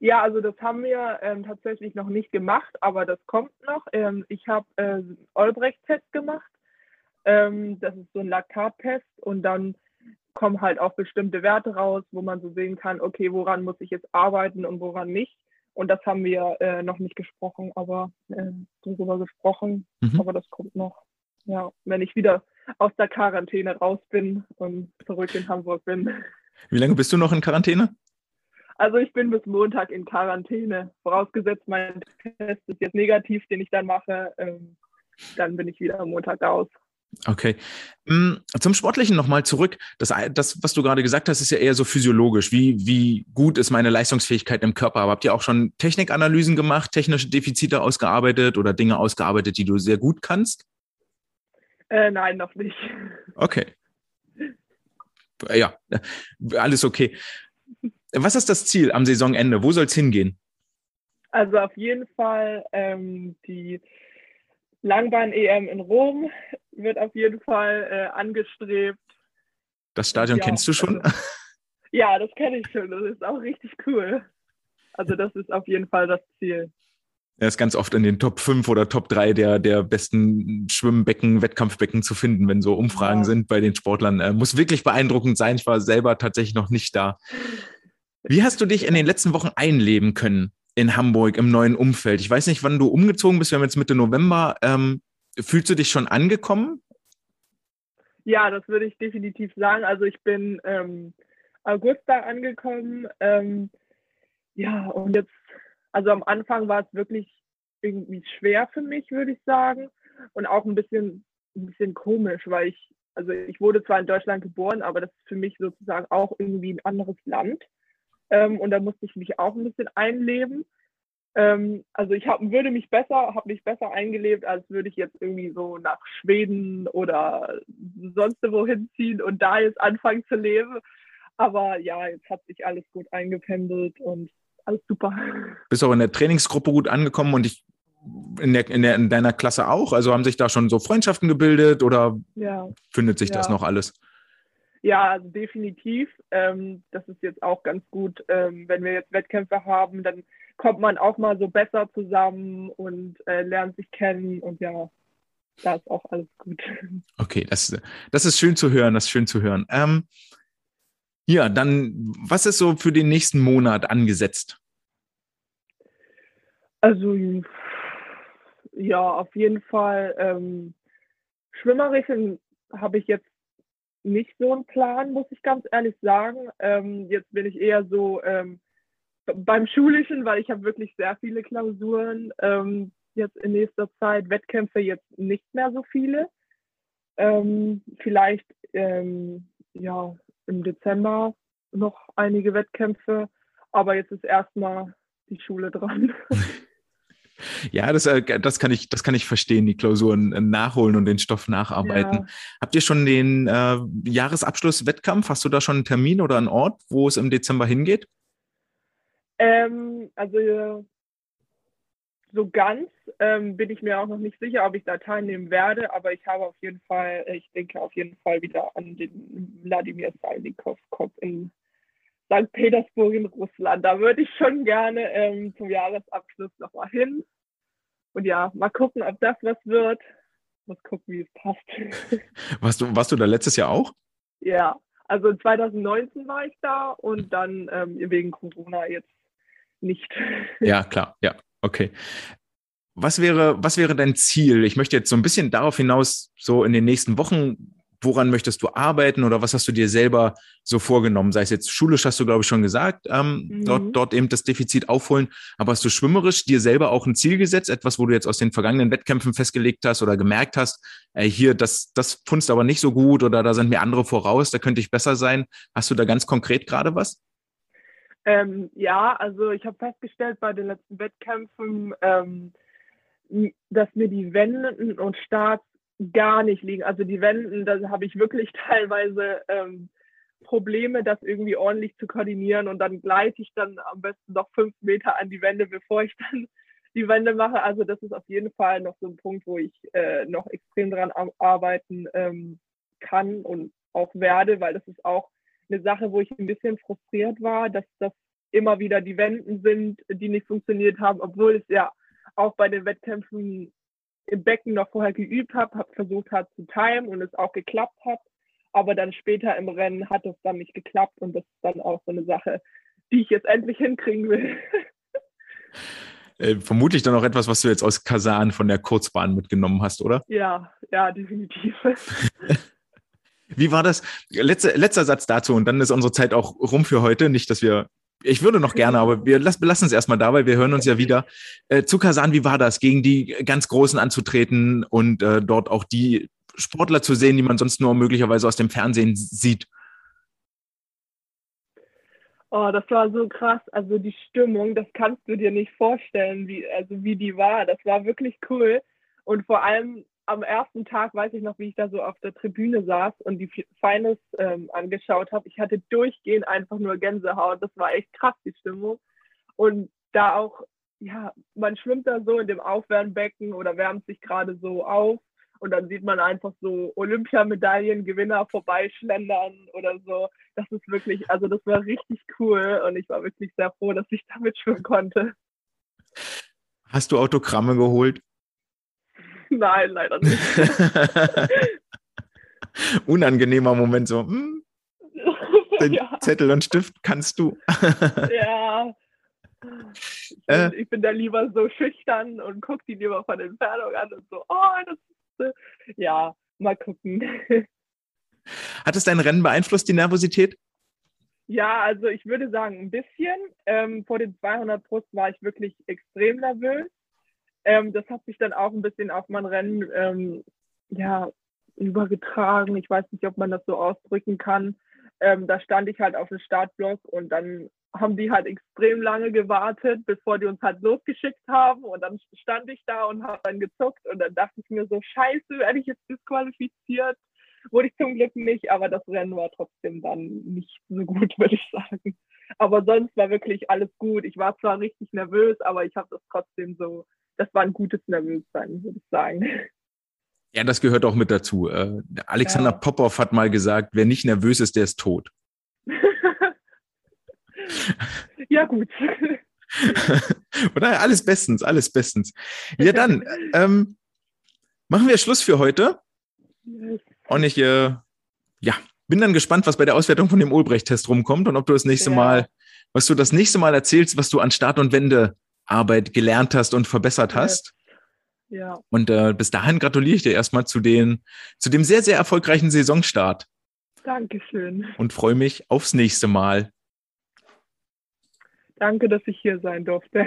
Ja, also das haben wir ähm, tatsächlich noch nicht gemacht, aber das kommt noch. Ähm, ich habe äh, Olbrecht-Test gemacht. Ähm, das ist so ein Laktattest und dann kommen halt auch bestimmte Werte raus, wo man so sehen kann, okay, woran muss ich jetzt arbeiten und woran nicht. Und das haben wir äh, noch nicht gesprochen, aber äh, darüber gesprochen. Mhm. Aber das kommt noch. Ja, wenn ich wieder aus der Quarantäne raus bin und zurück in Hamburg bin. Wie lange bist du noch in Quarantäne? Also ich bin bis Montag in Quarantäne. Vorausgesetzt, mein Test ist jetzt negativ, den ich dann mache. Ähm, dann bin ich wieder am Montag raus. Okay. Mm, zum Sportlichen nochmal zurück. Das, das, was du gerade gesagt hast, ist ja eher so physiologisch. Wie, wie gut ist meine Leistungsfähigkeit im Körper? Aber habt ihr auch schon Technikanalysen gemacht, technische Defizite ausgearbeitet oder Dinge ausgearbeitet, die du sehr gut kannst? Äh, nein, noch nicht. Okay. Ja, alles okay. Was ist das Ziel am Saisonende? Wo soll es hingehen? Also auf jeden Fall ähm, die Langbahn-EM in Rom wird auf jeden Fall äh, angestrebt. Das Stadion ja, kennst du schon? Also, ja, das kenne ich schon. Das ist auch richtig cool. Also das ist auf jeden Fall das Ziel. Er ist ganz oft in den Top 5 oder Top 3 der, der besten Schwimmbecken, Wettkampfbecken zu finden, wenn so Umfragen ja. sind bei den Sportlern. Äh, muss wirklich beeindruckend sein. Ich war selber tatsächlich noch nicht da. Wie hast du dich in den letzten Wochen einleben können in Hamburg im neuen Umfeld? Ich weiß nicht, wann du umgezogen bist. Wir haben jetzt Mitte November. Ähm, fühlst du dich schon angekommen? Ja, das würde ich definitiv sagen. Also ich bin ähm, August da angekommen. Ähm, ja, und jetzt, also am Anfang war es wirklich irgendwie schwer für mich, würde ich sagen. Und auch ein bisschen, ein bisschen komisch, weil ich, also ich wurde zwar in Deutschland geboren, aber das ist für mich sozusagen auch irgendwie ein anderes Land. Ähm, und da musste ich mich auch ein bisschen einleben. Ähm, also ich hab, würde mich besser, habe mich besser eingelebt, als würde ich jetzt irgendwie so nach Schweden oder sonst wohin ziehen und da jetzt anfangen zu leben. Aber ja, jetzt hat sich alles gut eingependelt und alles super. Bist auch in der Trainingsgruppe gut angekommen und ich in, der, in, der, in deiner Klasse auch? Also haben sich da schon so Freundschaften gebildet oder ja. findet sich ja. das noch alles? Ja, also definitiv. Ähm, das ist jetzt auch ganz gut, ähm, wenn wir jetzt Wettkämpfe haben, dann kommt man auch mal so besser zusammen und äh, lernt sich kennen und ja, da ist auch alles gut. Okay, das, das ist schön zu hören, das ist schön zu hören. Ähm, ja, dann, was ist so für den nächsten Monat angesetzt? Also, ja, auf jeden Fall ähm, Schwimmerischen habe ich jetzt nicht so einen Plan, muss ich ganz ehrlich sagen. Ähm, jetzt bin ich eher so ähm, beim Schulischen, weil ich habe wirklich sehr viele Klausuren ähm, jetzt in nächster Zeit. Wettkämpfe jetzt nicht mehr so viele. Ähm, vielleicht ähm, ja im Dezember noch einige Wettkämpfe, aber jetzt ist erstmal die Schule dran. Ja, das, äh, das, kann ich, das kann ich verstehen, die Klausuren äh, nachholen und den Stoff nacharbeiten. Ja. Habt ihr schon den äh, Jahresabschluss-Wettkampf? Hast du da schon einen Termin oder einen Ort, wo es im Dezember hingeht? Ähm, also so ganz ähm, bin ich mir auch noch nicht sicher, ob ich da teilnehmen werde, aber ich habe auf jeden Fall, ich denke auf jeden Fall wieder an den Wladimir Salnikov Kopf in St. Petersburg in Russland. Da würde ich schon gerne ähm, zum Jahresabschluss nochmal hin. Und ja, mal gucken, ob das was wird. Mal gucken, wie es passt. Warst du, warst du da letztes Jahr auch? Ja, also 2019 war ich da und dann ähm, wegen Corona jetzt nicht. Ja, klar, ja, okay. Was wäre, was wäre dein Ziel? Ich möchte jetzt so ein bisschen darauf hinaus, so in den nächsten Wochen woran möchtest du arbeiten oder was hast du dir selber so vorgenommen? Sei es jetzt schulisch, hast du, glaube ich, schon gesagt, ähm, mhm. dort, dort eben das Defizit aufholen. Aber hast du schwimmerisch dir selber auch ein Ziel gesetzt, etwas, wo du jetzt aus den vergangenen Wettkämpfen festgelegt hast oder gemerkt hast, äh, hier, das, das funzt aber nicht so gut oder da sind mir andere voraus, da könnte ich besser sein. Hast du da ganz konkret gerade was? Ähm, ja, also ich habe festgestellt bei den letzten Wettkämpfen, ähm, dass mir die Wenden und Starts gar nicht liegen. Also die Wenden, da habe ich wirklich teilweise ähm, Probleme, das irgendwie ordentlich zu koordinieren und dann gleite ich dann am besten noch fünf Meter an die Wände, bevor ich dann die Wände mache. Also das ist auf jeden Fall noch so ein Punkt, wo ich äh, noch extrem dran arbeiten ähm, kann und auch werde, weil das ist auch eine Sache, wo ich ein bisschen frustriert war, dass das immer wieder die Wänden sind, die nicht funktioniert haben, obwohl es ja auch bei den Wettkämpfen im Becken noch vorher geübt habe, habe versucht hat zu timen und es auch geklappt hat. Aber dann später im Rennen hat es dann nicht geklappt und das ist dann auch so eine Sache, die ich jetzt endlich hinkriegen will. Äh, vermutlich dann auch etwas, was du jetzt aus Kasan von der Kurzbahn mitgenommen hast, oder? Ja, ja, definitiv. Wie war das? Letzte, letzter Satz dazu und dann ist unsere Zeit auch rum für heute. Nicht, dass wir ich würde noch gerne, aber wir lassen, es erstmal dabei. Wir hören uns ja wieder. Äh, zu Kasan, wie war das, gegen die ganz Großen anzutreten und äh, dort auch die Sportler zu sehen, die man sonst nur möglicherweise aus dem Fernsehen sieht? Oh, das war so krass. Also die Stimmung, das kannst du dir nicht vorstellen, wie, also wie die war. Das war wirklich cool. Und vor allem am ersten Tag weiß ich noch, wie ich da so auf der Tribüne saß und die Finals ähm, angeschaut habe. Ich hatte durchgehend einfach nur Gänsehaut. Das war echt krass, die Stimmung. Und da auch, ja, man schwimmt da so in dem Aufwärmbecken oder wärmt sich gerade so auf und dann sieht man einfach so Olympiamedaillengewinner vorbeischlendern oder so. Das ist wirklich, also das war richtig cool und ich war wirklich sehr froh, dass ich damit schwimmen konnte. Hast du Autogramme geholt? Nein, leider nicht. Unangenehmer Moment so. Hm, den ja. Zettel und Stift kannst du. ja. Ich bin, äh, ich bin, da lieber so schüchtern und gucke die lieber von Entfernung an und so, oh, das ist, ja, mal gucken. Hat es dein Rennen beeinflusst, die Nervosität? Ja, also ich würde sagen, ein bisschen. Ähm, vor den 200 Brust war ich wirklich extrem nervös. Ähm, das hat sich dann auch ein bisschen auf mein Rennen ähm, ja, übergetragen. Ich weiß nicht, ob man das so ausdrücken kann. Ähm, da stand ich halt auf dem Startblock und dann haben die halt extrem lange gewartet, bevor die uns halt losgeschickt haben. Und dann stand ich da und habe dann gezuckt und dann dachte ich mir so, scheiße, werde ich jetzt disqualifiziert? Wurde ich zum Glück nicht, aber das Rennen war trotzdem dann nicht so gut, würde ich sagen. Aber sonst war wirklich alles gut. Ich war zwar richtig nervös, aber ich habe das trotzdem so das war ein gutes Nervössein, würde ich sagen. Ja, das gehört auch mit dazu. Äh, Alexander ja. Popov hat mal gesagt, wer nicht nervös ist, der ist tot. ja, gut. Oder alles bestens, alles bestens. Ja, dann ähm, machen wir Schluss für heute. Und ich äh, ja, bin dann gespannt, was bei der Auswertung von dem Ulbrecht-Test rumkommt und ob du das nächste ja. Mal, was du das nächste Mal erzählst, was du an Start und Wende Arbeit gelernt hast und verbessert hast. Ja. Und äh, bis dahin gratuliere ich dir erstmal zu, den, zu dem sehr, sehr erfolgreichen Saisonstart. Dankeschön. Und freue mich aufs nächste Mal. Danke, dass ich hier sein durfte.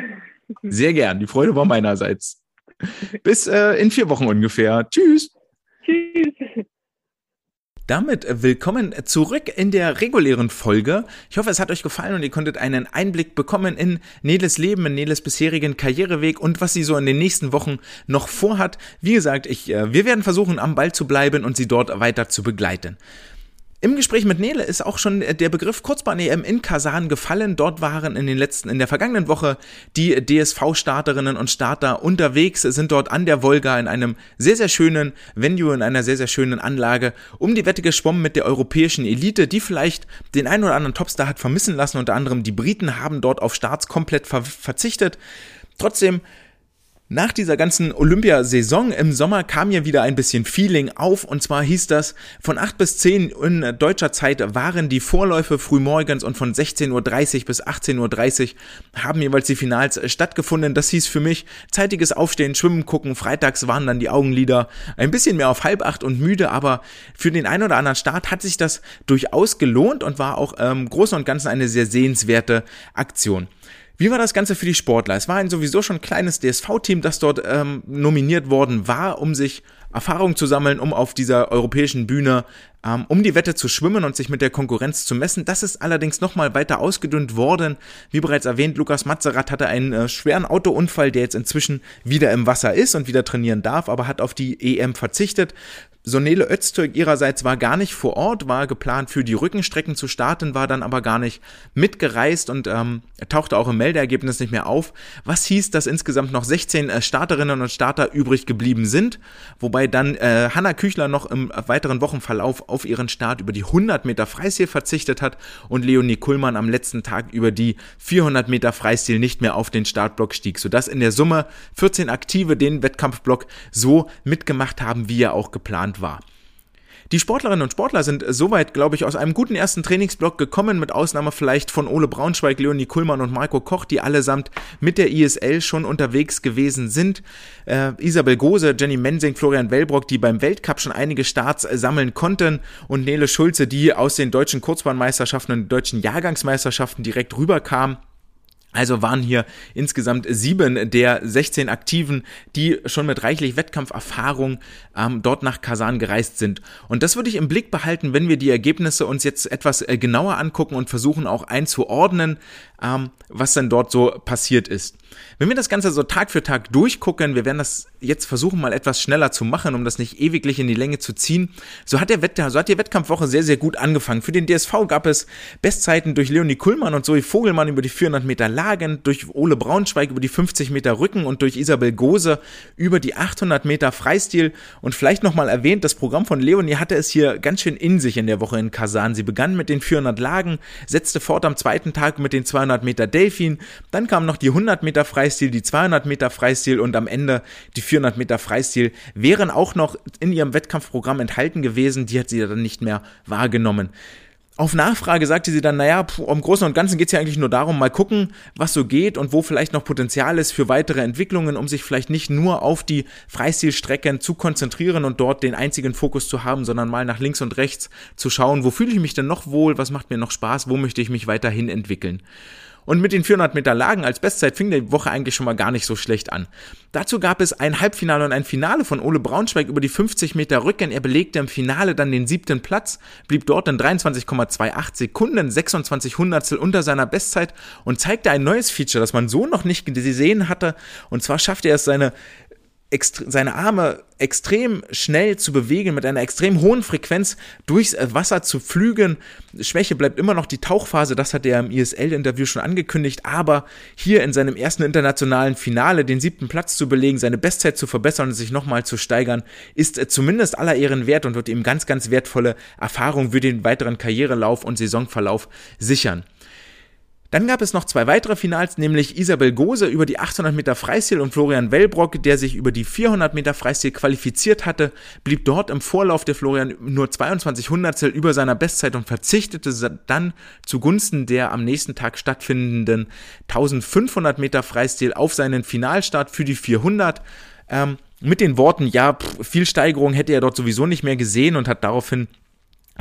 Sehr gern. Die Freude war meinerseits. Bis äh, in vier Wochen ungefähr. Tschüss. Tschüss. Damit willkommen zurück in der regulären Folge. Ich hoffe, es hat euch gefallen und ihr konntet einen Einblick bekommen in Neles Leben, in Neles bisherigen Karriereweg und was sie so in den nächsten Wochen noch vorhat. Wie gesagt, ich, äh, wir werden versuchen, am Ball zu bleiben und sie dort weiter zu begleiten. Im Gespräch mit Nele ist auch schon der Begriff Kurzbahn-EM in Kasan gefallen. Dort waren in den letzten, in der vergangenen Woche die DSV-Starterinnen und Starter unterwegs, sind dort an der Wolga in einem sehr, sehr schönen Venue, in einer sehr, sehr schönen Anlage um die Wette geschwommen mit der europäischen Elite, die vielleicht den einen oder anderen Topstar hat vermissen lassen. Unter anderem die Briten haben dort auf Starts komplett ver verzichtet. Trotzdem nach dieser ganzen Olympiasaison im Sommer kam ja wieder ein bisschen Feeling auf und zwar hieß das, von 8 bis 10 in deutscher Zeit waren die Vorläufe frühmorgens und von 16.30 Uhr bis 18.30 Uhr haben jeweils die Finals stattgefunden. Das hieß für mich zeitiges Aufstehen, Schwimmen gucken, freitags waren dann die Augenlider ein bisschen mehr auf halb acht und müde, aber für den einen oder anderen Start hat sich das durchaus gelohnt und war auch im ähm, Großen und Ganzen eine sehr sehenswerte Aktion. Wie war das Ganze für die Sportler? Es war ein sowieso schon kleines DSV-Team, das dort ähm, nominiert worden war, um sich Erfahrung zu sammeln, um auf dieser europäischen Bühne ähm, um die Wette zu schwimmen und sich mit der Konkurrenz zu messen. Das ist allerdings nochmal weiter ausgedünnt worden. Wie bereits erwähnt, Lukas Mazerat hatte einen äh, schweren Autounfall, der jetzt inzwischen wieder im Wasser ist und wieder trainieren darf, aber hat auf die EM verzichtet. Sonele Öztürk ihrerseits war gar nicht vor Ort, war geplant für die Rückenstrecken zu starten, war dann aber gar nicht mitgereist und ähm, tauchte auch im Meldeergebnis nicht mehr auf, was hieß, dass insgesamt noch 16 äh, Starterinnen und Starter übrig geblieben sind, wobei dann äh, Hanna Küchler noch im weiteren Wochenverlauf auf ihren Start über die 100 Meter Freistil verzichtet hat und Leonie Kuhlmann am letzten Tag über die 400 Meter Freistil nicht mehr auf den Startblock stieg, sodass in der Summe 14 Aktive den Wettkampfblock so mitgemacht haben, wie er auch geplant war. Die Sportlerinnen und Sportler sind soweit, glaube ich, aus einem guten ersten Trainingsblock gekommen, mit Ausnahme vielleicht von Ole Braunschweig, Leonie Kuhlmann und Marco Koch, die allesamt mit der ISL schon unterwegs gewesen sind. Äh, Isabel Gose, Jenny Mensing, Florian Wellbrock, die beim Weltcup schon einige Starts sammeln konnten und Nele Schulze, die aus den deutschen Kurzbahnmeisterschaften und deutschen Jahrgangsmeisterschaften direkt rüberkam. Also waren hier insgesamt sieben der 16 Aktiven, die schon mit reichlich Wettkampferfahrung ähm, dort nach Kasan gereist sind. Und das würde ich im Blick behalten, wenn wir die Ergebnisse uns jetzt etwas äh, genauer angucken und versuchen auch einzuordnen, ähm, was denn dort so passiert ist. Wenn wir das Ganze so Tag für Tag durchgucken, wir werden das jetzt versuchen mal etwas schneller zu machen, um das nicht ewiglich in die Länge zu ziehen, so hat, der Wett so hat die Wettkampfwoche sehr, sehr gut angefangen. Für den DSV gab es Bestzeiten durch Leonie Kuhlmann und Zoe Vogelmann über die 400 Meter Lagen, durch Ole Braunschweig über die 50 Meter Rücken und durch Isabel Gose über die 800 Meter Freistil. Und vielleicht nochmal erwähnt, das Programm von Leonie hatte es hier ganz schön in sich in der Woche in Kasan. Sie begann mit den 400 Lagen, setzte fort am zweiten Tag mit den 200 Meter Delfin, dann kam noch die 100 Meter Freistil, die 200 Meter Freistil und am Ende die 400 Meter Freistil wären auch noch in ihrem Wettkampfprogramm enthalten gewesen, die hat sie dann nicht mehr wahrgenommen. Auf Nachfrage sagte sie dann, naja, im Großen und Ganzen geht es ja eigentlich nur darum, mal gucken, was so geht und wo vielleicht noch Potenzial ist für weitere Entwicklungen, um sich vielleicht nicht nur auf die Freistilstrecken zu konzentrieren und dort den einzigen Fokus zu haben, sondern mal nach links und rechts zu schauen, wo fühle ich mich denn noch wohl, was macht mir noch Spaß, wo möchte ich mich weiterhin entwickeln. Und mit den 400 Meter Lagen als Bestzeit fing die Woche eigentlich schon mal gar nicht so schlecht an. Dazu gab es ein Halbfinale und ein Finale von Ole Braunschweig über die 50 Meter Rücken. Er belegte im Finale dann den siebten Platz, blieb dort in 23,28 Sekunden, 26 Hundertstel unter seiner Bestzeit und zeigte ein neues Feature, das man so noch nicht gesehen hatte. Und zwar schaffte er es, seine seine Arme extrem schnell zu bewegen, mit einer extrem hohen Frequenz durchs Wasser zu flügen. Schwäche bleibt immer noch die Tauchphase, das hat er im ISL-Interview schon angekündigt, aber hier in seinem ersten internationalen Finale den siebten Platz zu belegen, seine Bestzeit zu verbessern und sich nochmal zu steigern, ist zumindest aller Ehren wert und wird ihm ganz, ganz wertvolle Erfahrung für den weiteren Karrierelauf und Saisonverlauf sichern. Dann gab es noch zwei weitere Finals, nämlich Isabel Gose über die 800 Meter Freistil und Florian Wellbrock, der sich über die 400 Meter Freistil qualifiziert hatte, blieb dort im Vorlauf der Florian nur 22 Hundertstel über seiner Bestzeit und verzichtete dann zugunsten der am nächsten Tag stattfindenden 1500 Meter Freistil auf seinen Finalstart für die 400. Ähm, mit den Worten, ja, pff, viel Steigerung hätte er dort sowieso nicht mehr gesehen und hat daraufhin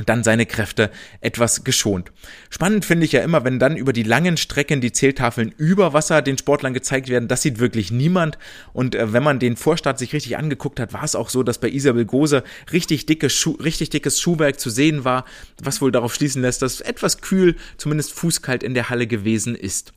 dann seine Kräfte etwas geschont. Spannend finde ich ja immer, wenn dann über die langen Strecken die Zähltafeln über Wasser den Sportlern gezeigt werden. Das sieht wirklich niemand. Und äh, wenn man den Vorstart sich richtig angeguckt hat, war es auch so, dass bei Isabel Gose richtig, dicke Schuh, richtig dickes Schuhwerk zu sehen war, was wohl darauf schließen lässt, dass etwas kühl, zumindest fußkalt in der Halle gewesen ist.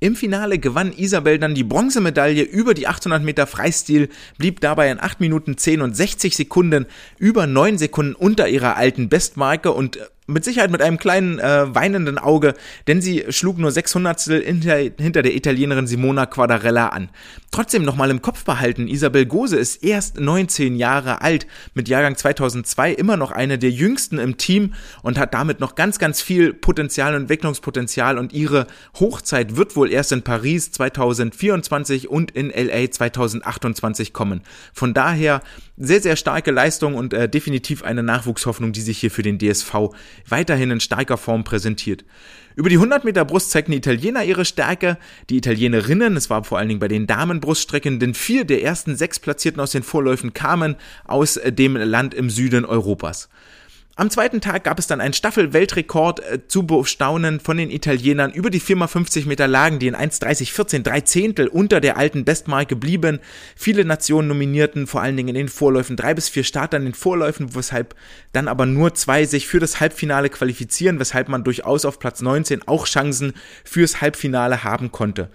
Im Finale gewann Isabel dann die Bronzemedaille über die 800 Meter Freistil, blieb dabei in 8 Minuten 10 und 60 Sekunden über 9 Sekunden unter ihrer alten Bestmarke und mit Sicherheit mit einem kleinen äh, weinenden Auge, denn sie schlug nur 600 hinter, hinter der Italienerin Simona Quadarella an. Trotzdem nochmal im Kopf behalten, Isabel Gose ist erst 19 Jahre alt, mit Jahrgang 2002 immer noch eine der jüngsten im Team und hat damit noch ganz, ganz viel Potenzial und Entwicklungspotenzial und ihre Hochzeit wird wohl erst in Paris 2024 und in LA 2028 kommen. Von daher sehr, sehr starke Leistung und äh, definitiv eine Nachwuchshoffnung, die sich hier für den DSV weiterhin in starker Form präsentiert. Über die 100 Meter Brust zeigten die Italiener ihre Stärke, die Italienerinnen, es war vor allen Dingen bei den Damenbruststrecken, denn vier der ersten sechs Platzierten aus den Vorläufen kamen aus äh, dem Land im Süden Europas. Am zweiten Tag gab es dann einen Staffel-Weltrekord äh, zu bestaunen von den Italienern über die 4x50 Meter Lagen, die in 1,30,14 drei Zehntel unter der alten Bestmarke blieben. Viele Nationen nominierten, vor allen Dingen in den Vorläufen, drei bis vier Starter in den Vorläufen, weshalb dann aber nur zwei sich für das Halbfinale qualifizieren, weshalb man durchaus auf Platz 19 auch Chancen fürs Halbfinale haben konnte.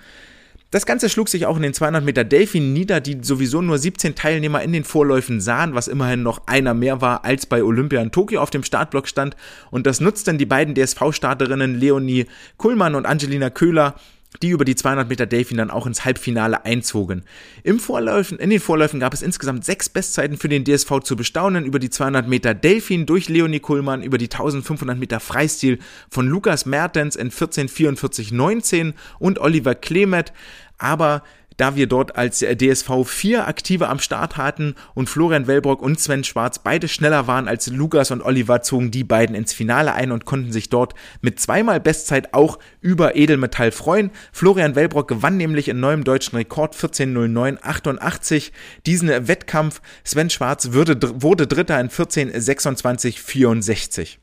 Das Ganze schlug sich auch in den 200 Meter Delfin nieder, die sowieso nur 17 Teilnehmer in den Vorläufen sahen, was immerhin noch einer mehr war, als bei Olympia in Tokio auf dem Startblock stand. Und das nutzten die beiden DSV-Starterinnen Leonie Kuhlmann und Angelina Köhler die über die 200 Meter Delfin dann auch ins Halbfinale einzogen. Im Vorläufen, in den Vorläufen gab es insgesamt sechs Bestzeiten für den DSV zu bestaunen, über die 200 Meter Delfin durch Leonie Kuhlmann, über die 1500 Meter Freistil von Lukas Mertens in 14:44:19 und Oliver Klemet aber da wir dort als DSV vier Aktive am Start hatten und Florian Wellbrock und Sven Schwarz beide schneller waren als Lukas und Oliver, zogen die beiden ins Finale ein und konnten sich dort mit zweimal Bestzeit auch über Edelmetall freuen. Florian Wellbrock gewann nämlich in neuem deutschen Rekord 14.09.88 diesen Wettkampf. Sven Schwarz wurde, wurde Dritter in 14.26.64.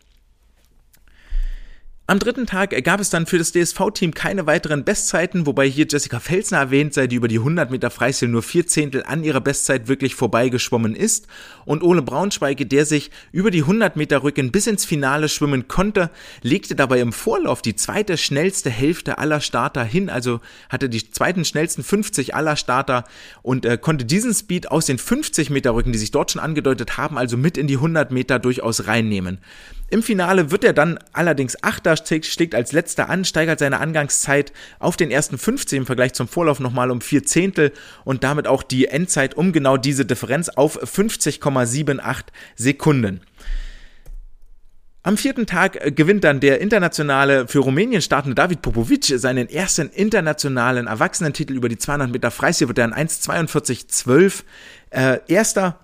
Am dritten Tag gab es dann für das DSV-Team keine weiteren Bestzeiten, wobei hier Jessica Felsner erwähnt sei, die über die 100 Meter Freistil nur vier Zehntel an ihrer Bestzeit wirklich vorbeigeschwommen ist. Und Ole Braunschweige, der sich über die 100 Meter Rücken bis ins Finale schwimmen konnte, legte dabei im Vorlauf die zweite schnellste Hälfte aller Starter hin, also hatte die zweiten schnellsten 50 aller Starter und äh, konnte diesen Speed aus den 50 Meter Rücken, die sich dort schon angedeutet haben, also mit in die 100 Meter durchaus reinnehmen. Im Finale wird er dann allerdings Achter, schlägt als letzter an, steigert seine Angangszeit auf den ersten 15 im Vergleich zum Vorlauf nochmal um vier Zehntel und damit auch die Endzeit um genau diese Differenz auf 50,78 Sekunden. Am vierten Tag äh, gewinnt dann der internationale für Rumänien startende David Popovic seinen ersten internationalen Erwachsenentitel über die 200 Meter Freistil, wird er in 1,42,12 äh, erster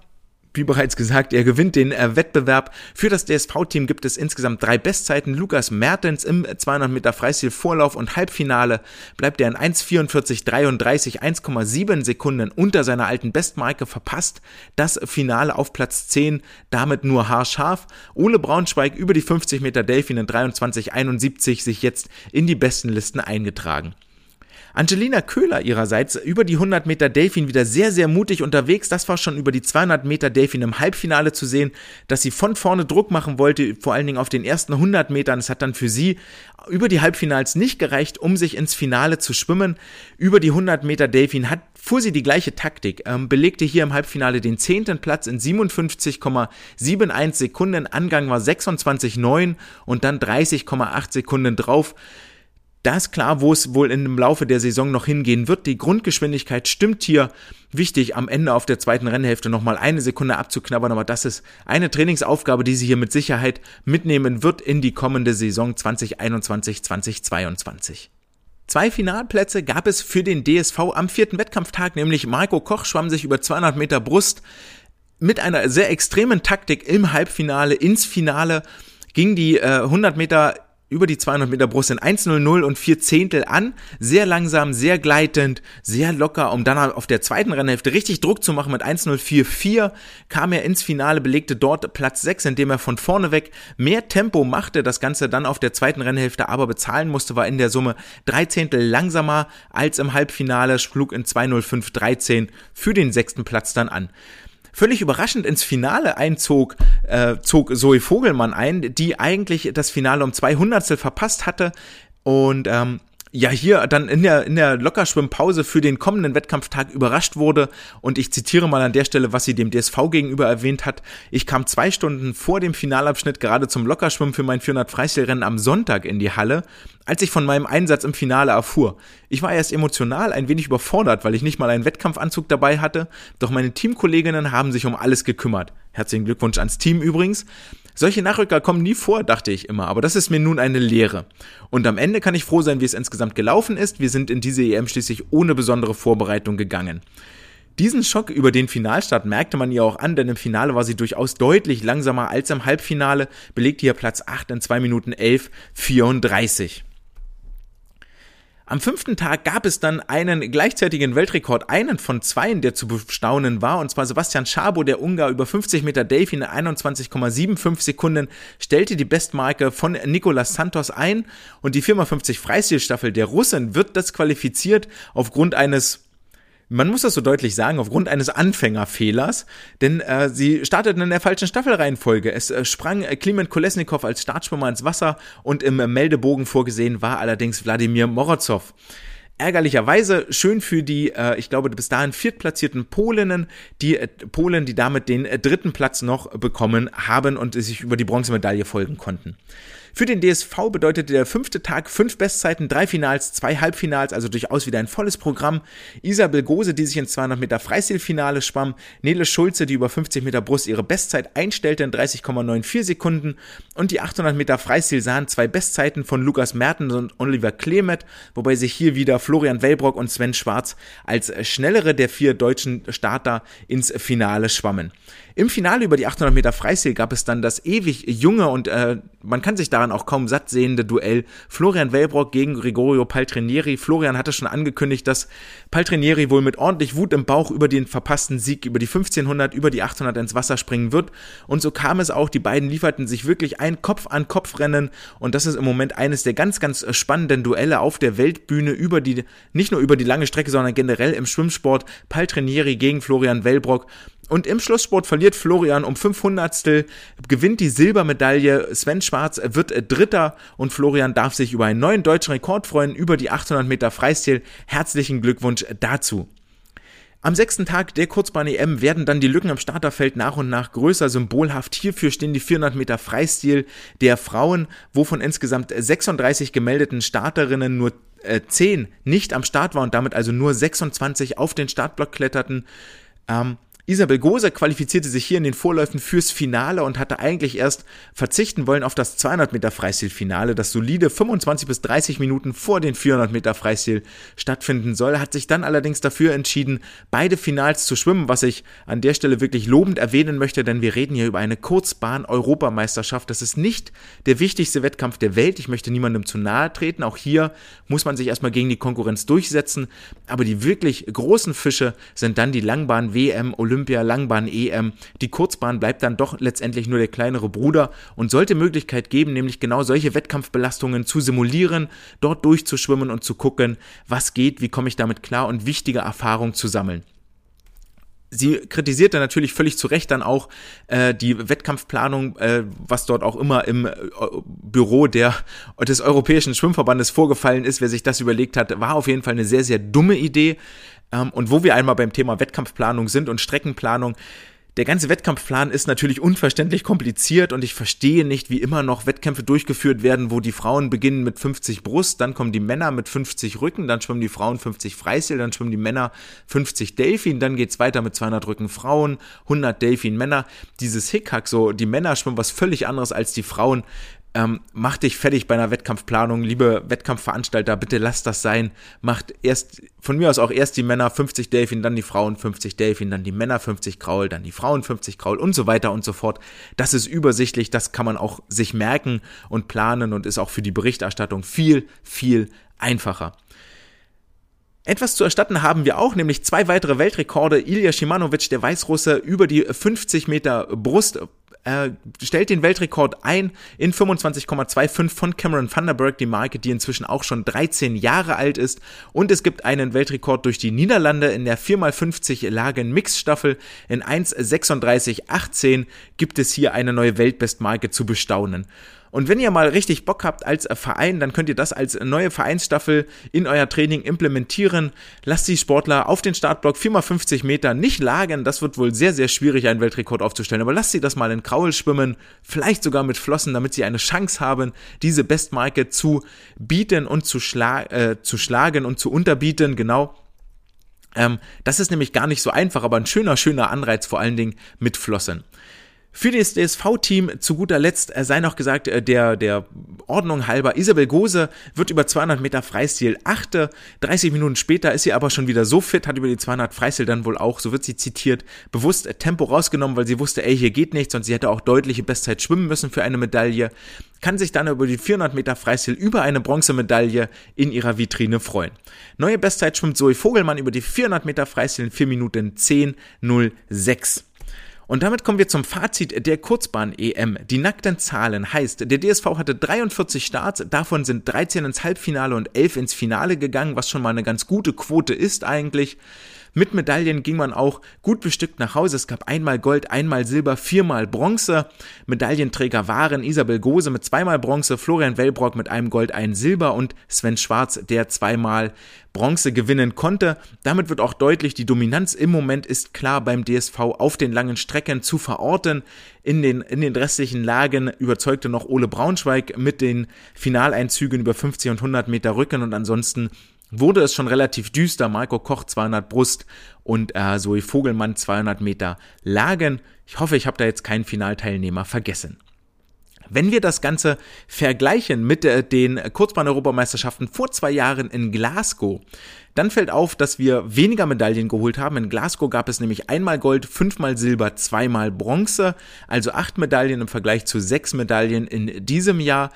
wie bereits gesagt, er gewinnt den äh, Wettbewerb. Für das DSV-Team gibt es insgesamt drei Bestzeiten. Lukas Mertens im 200 Meter Freistil Vorlauf und Halbfinale bleibt er in 1,44,33, 1,7 Sekunden unter seiner alten Bestmarke verpasst. Das Finale auf Platz 10, damit nur haarscharf. Ole Braunschweig über die 50 Meter Delfin in 23,71 sich jetzt in die besten Listen eingetragen. Angelina Köhler ihrerseits über die 100 Meter Delfin wieder sehr, sehr mutig unterwegs. Das war schon über die 200 Meter Delfin im Halbfinale zu sehen, dass sie von vorne Druck machen wollte, vor allen Dingen auf den ersten 100 Metern. Es hat dann für sie über die Halbfinals nicht gereicht, um sich ins Finale zu schwimmen. Über die 100 Meter Delfin hat fuhr sie die gleiche Taktik, ähm, belegte hier im Halbfinale den zehnten Platz in 57,71 Sekunden, Angang war 26,9 und dann 30,8 Sekunden drauf. Da ist klar, wo es wohl im Laufe der Saison noch hingehen wird. Die Grundgeschwindigkeit stimmt hier. Wichtig, am Ende auf der zweiten Rennhälfte nochmal eine Sekunde abzuknabbern, aber das ist eine Trainingsaufgabe, die sie hier mit Sicherheit mitnehmen wird in die kommende Saison 2021-2022. Zwei Finalplätze gab es für den DSV am vierten Wettkampftag, nämlich Marco Koch schwamm sich über 200 Meter Brust mit einer sehr extremen Taktik im Halbfinale ins Finale ging die äh, 100 Meter über die 200 Meter Brust in 1,00 und 4 Zehntel an. Sehr langsam, sehr gleitend, sehr locker, um dann auf der zweiten Rennhälfte richtig Druck zu machen mit 1,044 kam er ins Finale, belegte dort Platz 6, indem er von vorne weg mehr Tempo machte. Das Ganze dann auf der zweiten Rennhälfte aber bezahlen musste, war in der Summe 3 Zehntel langsamer als im Halbfinale, schlug in 2,0513 für den sechsten Platz dann an. Völlig überraschend ins Finale einzog, äh, zog Zoe Vogelmann ein, die eigentlich das Finale um zwei Hundertstel verpasst hatte. Und ähm, ja hier dann in der, in der Lockerschwimmpause für den kommenden Wettkampftag überrascht wurde. Und ich zitiere mal an der Stelle, was sie dem DSV gegenüber erwähnt hat. Ich kam zwei Stunden vor dem Finalabschnitt gerade zum Lockerschwimmen für mein 400 Freistilrennen am Sonntag in die Halle, als ich von meinem Einsatz im Finale erfuhr. Ich war erst emotional ein wenig überfordert, weil ich nicht mal einen Wettkampfanzug dabei hatte, doch meine Teamkolleginnen haben sich um alles gekümmert. Herzlichen Glückwunsch ans Team übrigens. Solche Nachrücker kommen nie vor, dachte ich immer, aber das ist mir nun eine Lehre. Und am Ende kann ich froh sein, wie es insgesamt gelaufen ist. Wir sind in diese EM schließlich ohne besondere Vorbereitung gegangen. Diesen Schock über den Finalstart merkte man ihr auch an, denn im Finale war sie durchaus deutlich langsamer als im Halbfinale, belegte ihr Platz 8 in 2 Minuten 11, 34. Am fünften Tag gab es dann einen gleichzeitigen Weltrekord, einen von zweien, der zu bestaunen war, und zwar Sebastian Schabo, der Ungar über 50 Meter Delfin in 21,75 Sekunden, stellte die Bestmarke von Nicolas Santos ein und die 4x50 Freistilstaffel der Russen wird disqualifiziert aufgrund eines man muss das so deutlich sagen, aufgrund eines Anfängerfehlers, denn äh, sie starteten in der falschen Staffelreihenfolge. Es äh, sprang äh, Klimen Kolesnikov als Startschwimmer ins Wasser und im äh, Meldebogen vorgesehen war allerdings Wladimir Morozov. Ärgerlicherweise schön für die, äh, ich glaube, bis dahin viertplatzierten Polinnen, die äh, Polen, die damit den äh, dritten Platz noch bekommen haben und sich über die Bronzemedaille folgen konnten. Für den DSV bedeutete der fünfte Tag fünf Bestzeiten, drei Finals, zwei Halbfinals, also durchaus wieder ein volles Programm. Isabel Gose, die sich in 200 Meter Freistilfinale schwamm, Nele Schulze, die über 50 Meter Brust ihre Bestzeit einstellte in 30,94 Sekunden und die 800 Meter Freistil sahen zwei Bestzeiten von Lukas Mertens und Oliver Klemet, wobei sich hier wieder Florian Wellbrock und Sven Schwarz als schnellere der vier deutschen Starter ins Finale schwammen. Im Finale über die 800 Meter Freistil gab es dann das ewig junge und äh, man kann sich daran auch kaum satt sehende Duell Florian Wellbrock gegen Gregorio Paltrinieri. Florian hatte schon angekündigt, dass Paltrinieri wohl mit ordentlich Wut im Bauch über den verpassten Sieg über die 1500, über die 800 ins Wasser springen wird. Und so kam es auch. Die beiden lieferten sich wirklich ein Kopf-an-Kopf-Rennen. Und das ist im Moment eines der ganz, ganz spannenden Duelle auf der Weltbühne über die, nicht nur über die lange Strecke, sondern generell im Schwimmsport. Paltrinieri gegen Florian Wellbrock. Und im Schlusssport verliert Florian um 500 gewinnt die Silbermedaille. Sven Schwarz wird Dritter und Florian darf sich über einen neuen deutschen Rekord freuen, über die 800 Meter Freistil. Herzlichen Glückwunsch dazu. Am sechsten Tag der Kurzbahn-EM werden dann die Lücken am Starterfeld nach und nach größer symbolhaft. Hierfür stehen die 400 Meter Freistil der Frauen, wo von insgesamt 36 gemeldeten Starterinnen nur äh, 10 nicht am Start waren und damit also nur 26 auf den Startblock kletterten. Ähm, Isabel Gose qualifizierte sich hier in den Vorläufen fürs Finale und hatte eigentlich erst verzichten wollen auf das 200 Meter Freistilfinale, das solide 25 bis 30 Minuten vor den 400 Meter Freistil stattfinden soll, hat sich dann allerdings dafür entschieden, beide Finals zu schwimmen, was ich an der Stelle wirklich lobend erwähnen möchte, denn wir reden hier über eine Kurzbahn-Europameisterschaft. Das ist nicht der wichtigste Wettkampf der Welt. Ich möchte niemandem zu nahe treten. Auch hier muss man sich erstmal gegen die Konkurrenz durchsetzen. Aber die wirklich großen Fische sind dann die Langbahn WM, Olympia Olympia, Langbahn, EM. Die Kurzbahn bleibt dann doch letztendlich nur der kleinere Bruder und sollte Möglichkeit geben, nämlich genau solche Wettkampfbelastungen zu simulieren, dort durchzuschwimmen und zu gucken, was geht, wie komme ich damit klar und wichtige Erfahrungen zu sammeln. Sie kritisierte natürlich völlig zu Recht dann auch äh, die Wettkampfplanung, äh, was dort auch immer im äh, Büro der, des Europäischen Schwimmverbandes vorgefallen ist. Wer sich das überlegt hat, war auf jeden Fall eine sehr, sehr dumme Idee. Ähm, und wo wir einmal beim Thema Wettkampfplanung sind und Streckenplanung, der ganze Wettkampfplan ist natürlich unverständlich kompliziert und ich verstehe nicht, wie immer noch Wettkämpfe durchgeführt werden, wo die Frauen beginnen mit 50 Brust, dann kommen die Männer mit 50 Rücken, dann schwimmen die Frauen 50 Freistil, dann schwimmen die Männer 50 Delfin, dann geht's weiter mit 200 Rücken Frauen, 100 Delfin Männer. Dieses Hickhack, so die Männer schwimmen was völlig anderes als die Frauen, ähm, mach dich fertig bei einer Wettkampfplanung, liebe Wettkampfveranstalter, bitte lasst das sein. Macht erst, von mir aus auch erst die Männer 50 Delfin, dann die Frauen 50 Delfin, dann die Männer 50 Kraul, dann die Frauen 50 Kraul und so weiter und so fort. Das ist übersichtlich, das kann man auch sich merken und planen und ist auch für die Berichterstattung viel, viel einfacher. Etwas zu erstatten haben wir auch, nämlich zwei weitere Weltrekorde. Ilya Shimanovic, der Weißrusse, über die 50 Meter Brust äh, stellt den Weltrekord ein in 25,25 von Cameron Vanderberg, die Marke, die inzwischen auch schon 13 Jahre alt ist. Und es gibt einen Weltrekord durch die Niederlande in der 4x50 Lagen Mixstaffel in 1,36,18 gibt es hier eine neue Weltbestmarke zu bestaunen. Und wenn ihr mal richtig Bock habt als Verein, dann könnt ihr das als neue Vereinsstaffel in euer Training implementieren. Lasst die Sportler auf den Startblock 4x50 Meter nicht lagen. Das wird wohl sehr, sehr schwierig, einen Weltrekord aufzustellen. Aber lasst sie das mal in Kraul schwimmen, vielleicht sogar mit Flossen, damit sie eine Chance haben, diese Bestmarke zu bieten und zu, schla äh, zu schlagen und zu unterbieten. Genau. Ähm, das ist nämlich gar nicht so einfach, aber ein schöner, schöner Anreiz vor allen Dingen mit Flossen. Für das DSV-Team zu guter Letzt äh, sei noch gesagt, äh, der, der Ordnung halber, Isabel Gose wird über 200 Meter Freistil achte. 30 Minuten später ist sie aber schon wieder so fit, hat über die 200 Freistil dann wohl auch, so wird sie zitiert, bewusst Tempo rausgenommen, weil sie wusste, ey, hier geht nichts und sie hätte auch deutliche Bestzeit schwimmen müssen für eine Medaille. Kann sich dann über die 400 Meter Freistil über eine Bronzemedaille in ihrer Vitrine freuen. Neue Bestzeit schwimmt Zoe Vogelmann über die 400 Meter Freistil in 4 Minuten 10.06. Und damit kommen wir zum Fazit der Kurzbahn-EM. Die nackten Zahlen heißt, der DSV hatte 43 Starts, davon sind 13 ins Halbfinale und 11 ins Finale gegangen, was schon mal eine ganz gute Quote ist eigentlich. Mit Medaillen ging man auch gut bestückt nach Hause. Es gab einmal Gold, einmal Silber, viermal Bronze. Medaillenträger waren Isabel Gose mit zweimal Bronze, Florian Wellbrock mit einem Gold, ein Silber und Sven Schwarz, der zweimal Bronze gewinnen konnte. Damit wird auch deutlich, die Dominanz im Moment ist klar beim DSV auf den langen Strecken zu verorten. In den, in den restlichen Lagen überzeugte noch Ole Braunschweig mit den Finaleinzügen über 50 und 100 Meter Rücken und ansonsten wurde es schon relativ düster. Marco Koch 200 Brust und äh, Zoe Vogelmann 200 Meter Lagen. Ich hoffe, ich habe da jetzt keinen Finalteilnehmer vergessen. Wenn wir das Ganze vergleichen mit äh, den Kurzbahn-Europameisterschaften vor zwei Jahren in Glasgow, dann fällt auf, dass wir weniger Medaillen geholt haben. In Glasgow gab es nämlich einmal Gold, fünfmal Silber, zweimal Bronze, also acht Medaillen im Vergleich zu sechs Medaillen in diesem Jahr.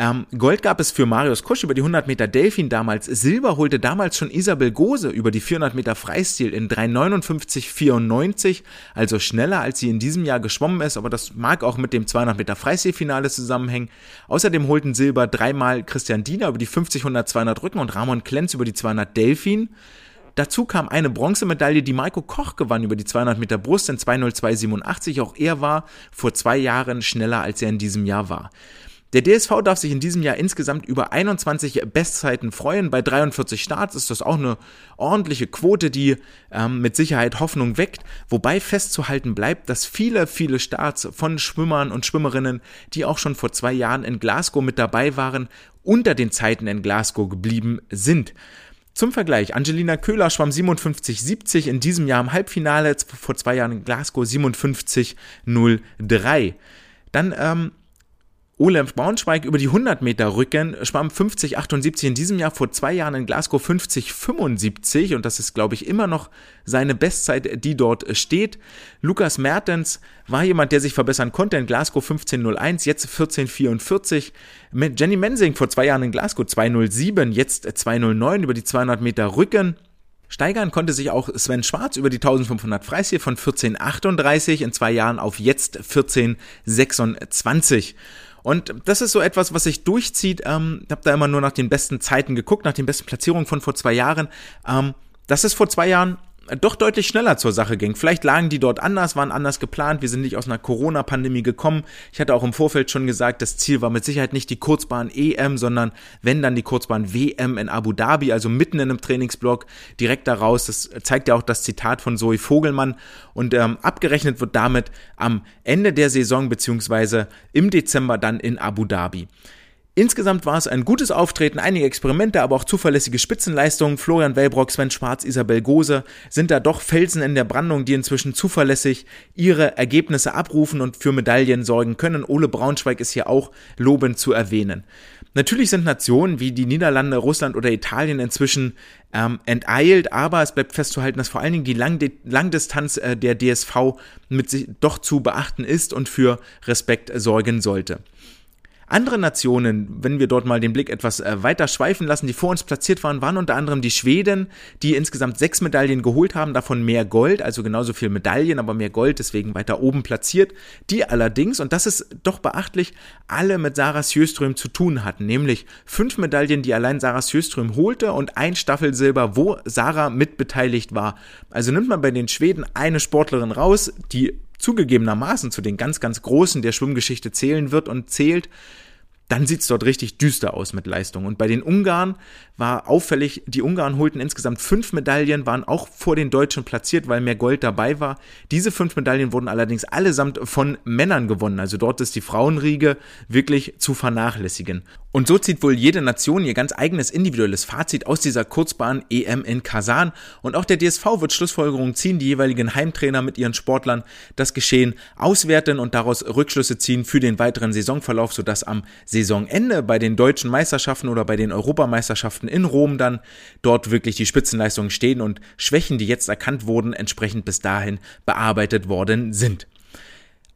Ähm, Gold gab es für Marius Kusch über die 100 Meter Delfin damals. Silber holte damals schon Isabel Gose über die 400 Meter Freistil in 3,59,94, also schneller als sie in diesem Jahr geschwommen ist, aber das mag auch mit dem 200 Meter Freistilfinale zusammenhängen. Außerdem holten Silber dreimal Christian Diener über die 50, 100, 200 Rücken und Ramon Klenz über die 200 Delfin. Dazu kam eine Bronzemedaille, die Maiko Koch gewann über die 200 Meter Brust in 202,87. Auch er war vor zwei Jahren schneller, als er in diesem Jahr war. Der DSV darf sich in diesem Jahr insgesamt über 21 Bestzeiten freuen. Bei 43 Starts ist das auch eine ordentliche Quote, die ähm, mit Sicherheit Hoffnung weckt. Wobei festzuhalten bleibt, dass viele, viele Starts von Schwimmern und Schwimmerinnen, die auch schon vor zwei Jahren in Glasgow mit dabei waren, unter den Zeiten in Glasgow geblieben sind. Zum Vergleich, Angelina Köhler schwamm 57,70 in diesem Jahr im Halbfinale, vor zwei Jahren in Glasgow 57,03. Dann ähm, Ole Braunschweig über die 100 Meter Rücken schwamm 50,78 in diesem Jahr vor zwei Jahren in Glasgow 50,75 und das ist, glaube ich, immer noch seine Bestzeit, die dort steht. Lukas Mertens war jemand, der sich verbessern konnte in Glasgow 15,01, jetzt 14,44. Jenny Mensing vor zwei Jahren in Glasgow 2,07, jetzt 2,09 über die 200 Meter Rücken. Steigern konnte sich auch Sven Schwarz über die 1500 Freistil von 14,38 in zwei Jahren auf jetzt 14,26. Und das ist so etwas, was sich durchzieht. Ähm, ich habe da immer nur nach den besten Zeiten geguckt, nach den besten Platzierungen von vor zwei Jahren. Ähm, das ist vor zwei Jahren doch deutlich schneller zur Sache ging. Vielleicht lagen die dort anders, waren anders geplant. Wir sind nicht aus einer Corona-Pandemie gekommen. Ich hatte auch im Vorfeld schon gesagt, das Ziel war mit Sicherheit nicht die Kurzbahn EM, sondern wenn dann die Kurzbahn WM in Abu Dhabi, also mitten in einem Trainingsblock, direkt daraus. Das zeigt ja auch das Zitat von Zoe Vogelmann. Und ähm, abgerechnet wird damit am Ende der Saison beziehungsweise im Dezember dann in Abu Dhabi. Insgesamt war es ein gutes Auftreten, einige Experimente, aber auch zuverlässige Spitzenleistungen. Florian Wellbrock, Sven Schwarz, Isabel Gose sind da doch Felsen in der Brandung, die inzwischen zuverlässig ihre Ergebnisse abrufen und für Medaillen sorgen können. Ole Braunschweig ist hier auch lobend zu erwähnen. Natürlich sind Nationen wie die Niederlande, Russland oder Italien inzwischen ähm, enteilt, aber es bleibt festzuhalten, dass vor allen Dingen die Langdi Langdistanz äh, der DSV mit sich doch zu beachten ist und für Respekt sorgen sollte. Andere Nationen, wenn wir dort mal den Blick etwas äh, weiter schweifen lassen, die vor uns platziert waren, waren unter anderem die Schweden, die insgesamt sechs Medaillen geholt haben, davon mehr Gold, also genauso viel Medaillen, aber mehr Gold, deswegen weiter oben platziert. Die allerdings, und das ist doch beachtlich, alle mit Sarah Sjöström zu tun hatten, nämlich fünf Medaillen, die allein Sarah Sjöström holte und ein Staffelsilber, wo Sarah mitbeteiligt war. Also nimmt man bei den Schweden eine Sportlerin raus, die zugegebenermaßen zu den ganz, ganz Großen der Schwimmgeschichte zählen wird und zählt, dann sieht's dort richtig düster aus mit Leistung. Und bei den Ungarn war auffällig, die Ungarn holten insgesamt fünf Medaillen, waren auch vor den Deutschen platziert, weil mehr Gold dabei war. Diese fünf Medaillen wurden allerdings allesamt von Männern gewonnen. Also dort ist die Frauenriege wirklich zu vernachlässigen. Und so zieht wohl jede Nation ihr ganz eigenes individuelles Fazit aus dieser Kurzbahn EM in Kasan. Und auch der DSV wird Schlussfolgerungen ziehen, die jeweiligen Heimtrainer mit ihren Sportlern das Geschehen auswerten und daraus Rückschlüsse ziehen für den weiteren Saisonverlauf, sodass am Saisonende bei den deutschen Meisterschaften oder bei den Europameisterschaften in Rom dann dort wirklich die Spitzenleistungen stehen und Schwächen, die jetzt erkannt wurden, entsprechend bis dahin bearbeitet worden sind.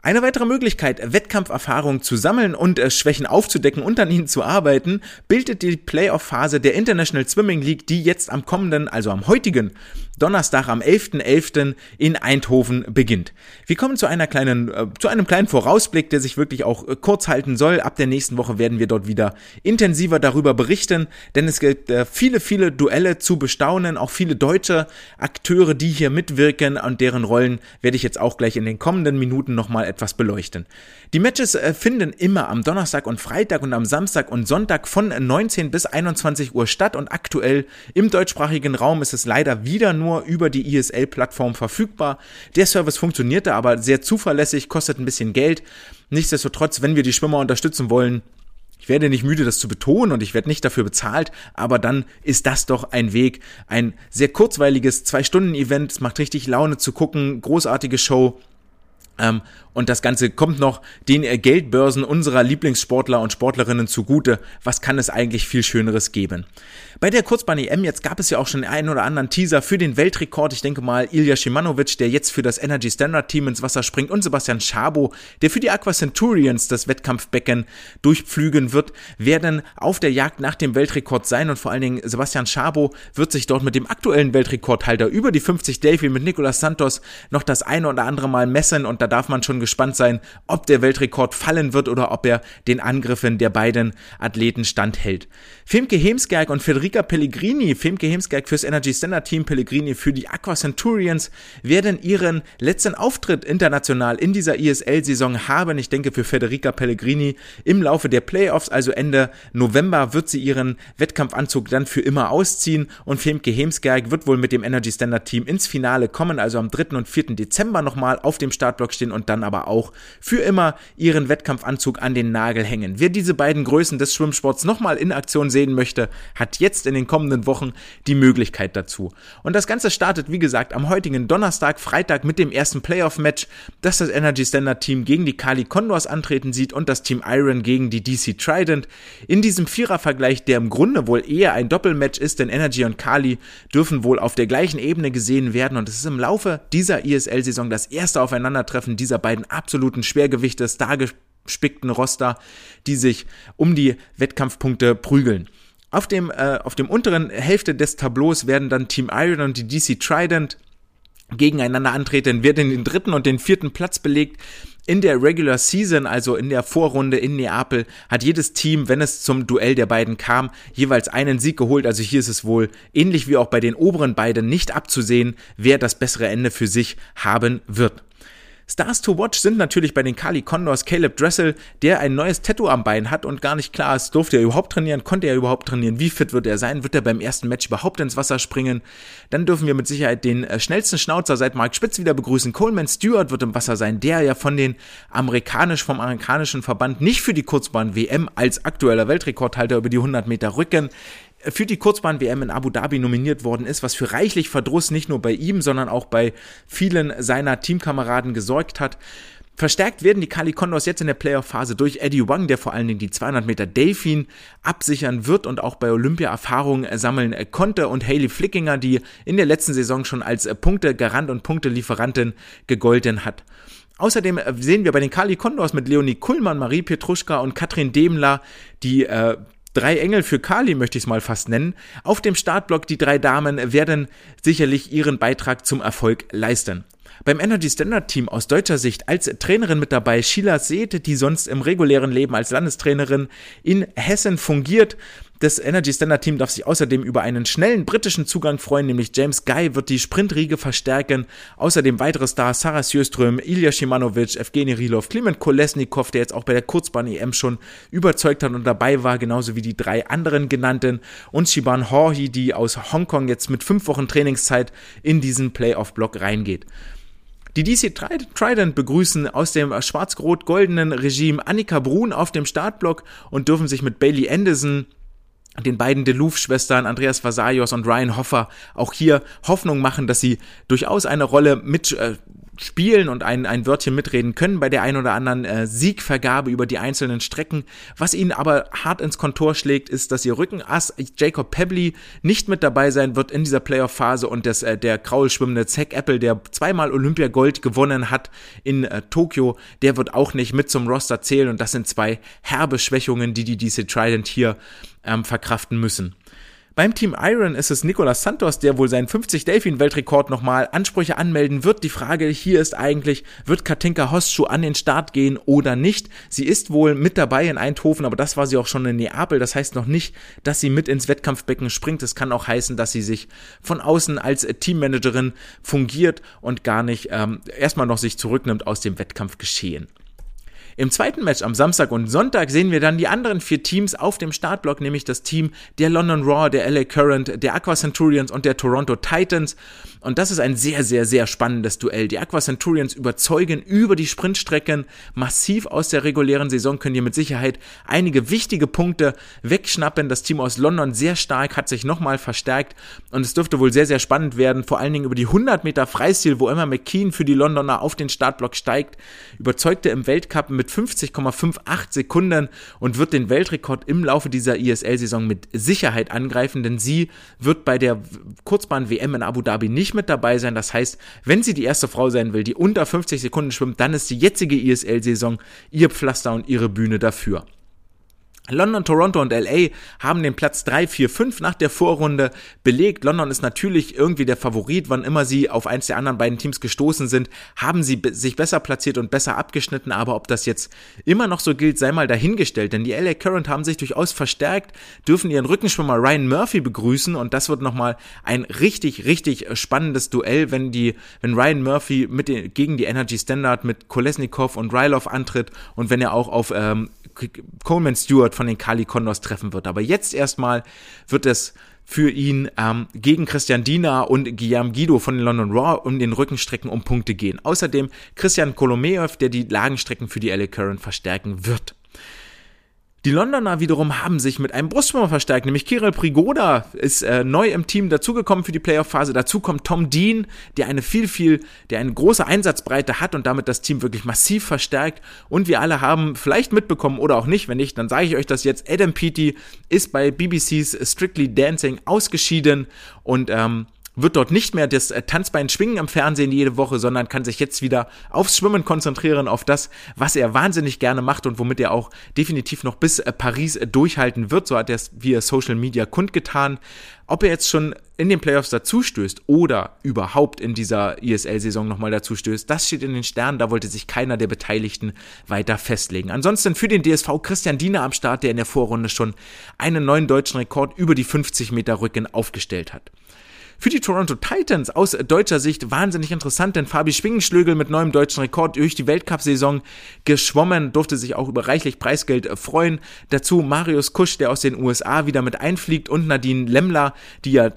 Eine weitere Möglichkeit, Wettkampferfahrung zu sammeln und äh, Schwächen aufzudecken und an ihnen zu arbeiten, bildet die Playoff-Phase der International Swimming League, die jetzt am kommenden, also am heutigen Donnerstag am 11.11. .11. in Eindhoven beginnt. Wir kommen zu einer kleinen, äh, zu einem kleinen Vorausblick, der sich wirklich auch äh, kurz halten soll. Ab der nächsten Woche werden wir dort wieder intensiver darüber berichten, denn es gibt äh, viele, viele Duelle zu bestaunen, auch viele deutsche Akteure, die hier mitwirken und deren Rollen werde ich jetzt auch gleich in den kommenden Minuten nochmal etwas beleuchten. Die Matches äh, finden immer am Donnerstag und Freitag und am Samstag und Sonntag von 19 bis 21 Uhr statt und aktuell im deutschsprachigen Raum ist es leider wieder nur über die ESL-Plattform verfügbar. Der Service funktionierte aber sehr zuverlässig, kostet ein bisschen Geld. Nichtsdestotrotz, wenn wir die Schwimmer unterstützen wollen, ich werde nicht müde, das zu betonen und ich werde nicht dafür bezahlt, aber dann ist das doch ein Weg. Ein sehr kurzweiliges Zwei-Stunden-Event. Es macht richtig Laune zu gucken. Großartige Show. Ähm, und das Ganze kommt noch den Geldbörsen unserer Lieblingssportler und Sportlerinnen zugute. Was kann es eigentlich viel Schöneres geben? Bei der Kurzbahn-EM jetzt gab es ja auch schon einen oder anderen Teaser für den Weltrekord. Ich denke mal, Ilya Shimanovic, der jetzt für das Energy Standard Team ins Wasser springt und Sebastian Schabo, der für die Aqua Centurions das Wettkampfbecken durchpflügen wird, werden auf der Jagd nach dem Weltrekord sein und vor allen Dingen Sebastian Schabo wird sich dort mit dem aktuellen Weltrekordhalter über die 50 Delphi mit Nicolas Santos noch das eine oder andere Mal messen und da darf man schon gespannt sein, ob der Weltrekord fallen wird oder ob er den Angriffen der beiden Athleten standhält. Femke Hemsgerg und Federica Pellegrini, Femke Hemsgerg fürs Energy Standard Team, Pellegrini für die Aqua Centurions, werden ihren letzten Auftritt international in dieser ISL-Saison haben. Ich denke für Federica Pellegrini im Laufe der Playoffs, also Ende November, wird sie ihren Wettkampfanzug dann für immer ausziehen und Femke Hemsgerg wird wohl mit dem Energy Standard Team ins Finale kommen, also am 3. und 4. Dezember nochmal auf dem Startblock stehen und dann aber auch für immer ihren Wettkampfanzug an den Nagel hängen. Wer diese beiden Größen des Schwimmsports nochmal in Aktion sehen möchte, hat jetzt in den kommenden Wochen die Möglichkeit dazu. Und das Ganze startet, wie gesagt, am heutigen Donnerstag, Freitag mit dem ersten Playoff-Match, das das Energy Standard Team gegen die Kali Condors antreten sieht und das Team Iron gegen die DC Trident. In diesem Vierervergleich, der im Grunde wohl eher ein Doppelmatch ist, denn Energy und Kali dürfen wohl auf der gleichen Ebene gesehen werden und es ist im Laufe dieser ISL-Saison das erste Aufeinandertreffen dieser beiden absoluten Schwergewichte, stargespickten Roster, die sich um die Wettkampfpunkte prügeln. Auf dem, äh, auf dem unteren Hälfte des Tableaus werden dann Team Iron und die DC Trident gegeneinander antreten, in den dritten und den vierten Platz belegt. In der Regular Season, also in der Vorrunde in Neapel, hat jedes Team, wenn es zum Duell der beiden kam, jeweils einen Sieg geholt. Also hier ist es wohl ähnlich wie auch bei den oberen beiden nicht abzusehen, wer das bessere Ende für sich haben wird. Stars to Watch sind natürlich bei den Kali Condors Caleb Dressel, der ein neues Tattoo am Bein hat und gar nicht klar ist, durfte er überhaupt trainieren, konnte er überhaupt trainieren, wie fit wird er sein, wird er beim ersten Match überhaupt ins Wasser springen. Dann dürfen wir mit Sicherheit den äh, schnellsten Schnauzer seit Mark Spitz wieder begrüßen. Coleman Stewart wird im Wasser sein, der ja von den amerikanisch, vom amerikanischen Verband nicht für die Kurzbahn WM als aktueller Weltrekordhalter über die 100 Meter Rücken für die Kurzbahn-WM in Abu Dhabi nominiert worden ist, was für reichlich Verdruss nicht nur bei ihm, sondern auch bei vielen seiner Teamkameraden gesorgt hat. Verstärkt werden die Kali Condors jetzt in der Playoff-Phase durch Eddie Wang, der vor allen Dingen die 200 Meter Delfin absichern wird und auch bei Olympia Erfahrungen sammeln konnte und Haley Flickinger, die in der letzten Saison schon als Punktegarant und Punktelieferantin gegolten hat. Außerdem sehen wir bei den Kali Condors mit Leonie Kuhlmann, Marie Petruschka und Katrin Demler die äh, drei Engel für Kali möchte ich es mal fast nennen. Auf dem Startblock die drei Damen werden sicherlich ihren Beitrag zum Erfolg leisten. Beim Energy Standard Team aus deutscher Sicht als Trainerin mit dabei Sheila Seete, die sonst im regulären Leben als Landestrainerin in Hessen fungiert. Das Energy Standard Team darf sich außerdem über einen schnellen britischen Zugang freuen, nämlich James Guy wird die Sprintriege verstärken. Außerdem weitere Stars Sarah Sjöström, Ilya Shimanovic, Evgeny Rilov, Kliment Kolesnikov, der jetzt auch bei der Kurzbahn-EM schon überzeugt hat und dabei war, genauso wie die drei anderen genannten und Shiban Horhi, die aus Hongkong jetzt mit fünf Wochen Trainingszeit in diesen Playoff-Block reingeht. Die DC Trident begrüßen aus dem schwarz-rot-goldenen Regime Annika Brun auf dem Startblock und dürfen sich mit Bailey Anderson den beiden Delouf-Schwestern Andreas Vasarios und Ryan Hoffer auch hier Hoffnung machen, dass sie durchaus eine Rolle mit äh, spielen und ein, ein Wörtchen mitreden können bei der ein oder anderen äh, Siegvergabe über die einzelnen Strecken. Was ihnen aber hart ins Kontor schlägt, ist, dass ihr Rückenass Jacob Pebley nicht mit dabei sein wird in dieser Playoff-Phase und das, äh, der kraulschwimmende Zack Apple, der zweimal Olympiagold gewonnen hat in äh, Tokio, der wird auch nicht mit zum Roster zählen und das sind zwei herbe Schwächungen, die die DC Trident hier ähm, verkraften müssen. Beim Team Iron ist es Nicolas Santos, der wohl seinen 50 Delfin-Weltrekord nochmal Ansprüche anmelden wird. Die Frage hier ist eigentlich, wird Katinka Hostschuh an den Start gehen oder nicht? Sie ist wohl mit dabei in Eindhoven, aber das war sie auch schon in Neapel. Das heißt noch nicht, dass sie mit ins Wettkampfbecken springt. Es kann auch heißen, dass sie sich von außen als Teammanagerin fungiert und gar nicht ähm, erstmal noch sich zurücknimmt aus dem Wettkampfgeschehen. Im zweiten Match am Samstag und Sonntag sehen wir dann die anderen vier Teams auf dem Startblock, nämlich das Team der London Raw, der LA Current, der Aqua Centurions und der Toronto Titans. Und das ist ein sehr, sehr, sehr spannendes Duell. Die Aqua Centurions überzeugen über die Sprintstrecken massiv aus der regulären Saison, können hier mit Sicherheit einige wichtige Punkte wegschnappen. Das Team aus London sehr stark, hat sich nochmal verstärkt und es dürfte wohl sehr, sehr spannend werden, vor allen Dingen über die 100 Meter Freistil, wo Emma McKean für die Londoner auf den Startblock steigt, überzeugte im Weltcup mit 50,58 Sekunden und wird den Weltrekord im Laufe dieser ISL-Saison mit Sicherheit angreifen, denn sie wird bei der Kurzbahn-WM in Abu Dhabi nicht mit dabei sein. Das heißt, wenn sie die erste Frau sein will, die unter 50 Sekunden schwimmt, dann ist die jetzige ISL-Saison ihr Pflaster und ihre Bühne dafür. London, Toronto und LA haben den Platz 3, 4, 5 nach der Vorrunde belegt. London ist natürlich irgendwie der Favorit. Wann immer sie auf eins der anderen beiden Teams gestoßen sind, haben sie sich besser platziert und besser abgeschnitten. Aber ob das jetzt immer noch so gilt, sei mal dahingestellt. Denn die LA Current haben sich durchaus verstärkt, dürfen ihren Rückenschwimmer Ryan Murphy begrüßen. Und das wird nochmal ein richtig, richtig spannendes Duell, wenn die, wenn Ryan Murphy mit den, gegen die Energy Standard mit Kolesnikov und Rylov antritt und wenn er auch auf ähm, Coleman Stewart von den Kali Condors treffen wird. Aber jetzt erstmal wird es für ihn ähm, gegen Christian Diener und Guillaume Guido von den London Raw um den Rückenstrecken um Punkte gehen. Außerdem Christian Kolomeev, der die Lagenstrecken für die LA Current verstärken wird. Die Londoner wiederum haben sich mit einem Brustschwimmer verstärkt, nämlich Kirill Prigoda ist äh, neu im Team dazugekommen für die Playoff-Phase. Dazu kommt Tom Dean, der eine viel, viel, der eine große Einsatzbreite hat und damit das Team wirklich massiv verstärkt. Und wir alle haben vielleicht mitbekommen oder auch nicht, wenn nicht, dann sage ich euch das jetzt. Adam Peaty ist bei BBC's Strictly Dancing ausgeschieden und ähm, wird dort nicht mehr das äh, Tanzbein schwingen im Fernsehen jede Woche, sondern kann sich jetzt wieder aufs Schwimmen konzentrieren, auf das, was er wahnsinnig gerne macht und womit er auch definitiv noch bis äh, Paris äh, durchhalten wird. So hat er es via Social Media kundgetan. Ob er jetzt schon in den Playoffs dazustößt oder überhaupt in dieser ISL-Saison nochmal dazustößt, das steht in den Sternen. Da wollte sich keiner der Beteiligten weiter festlegen. Ansonsten für den DSV Christian Diener am Start, der in der Vorrunde schon einen neuen deutschen Rekord über die 50 Meter Rücken aufgestellt hat. Für die Toronto Titans aus deutscher Sicht wahnsinnig interessant, denn Fabi Schwingenschlögel mit neuem deutschen Rekord durch die Weltcup-Saison geschwommen, durfte sich auch über reichlich Preisgeld freuen. Dazu Marius Kusch, der aus den USA wieder mit einfliegt und Nadine Lemmler, die ja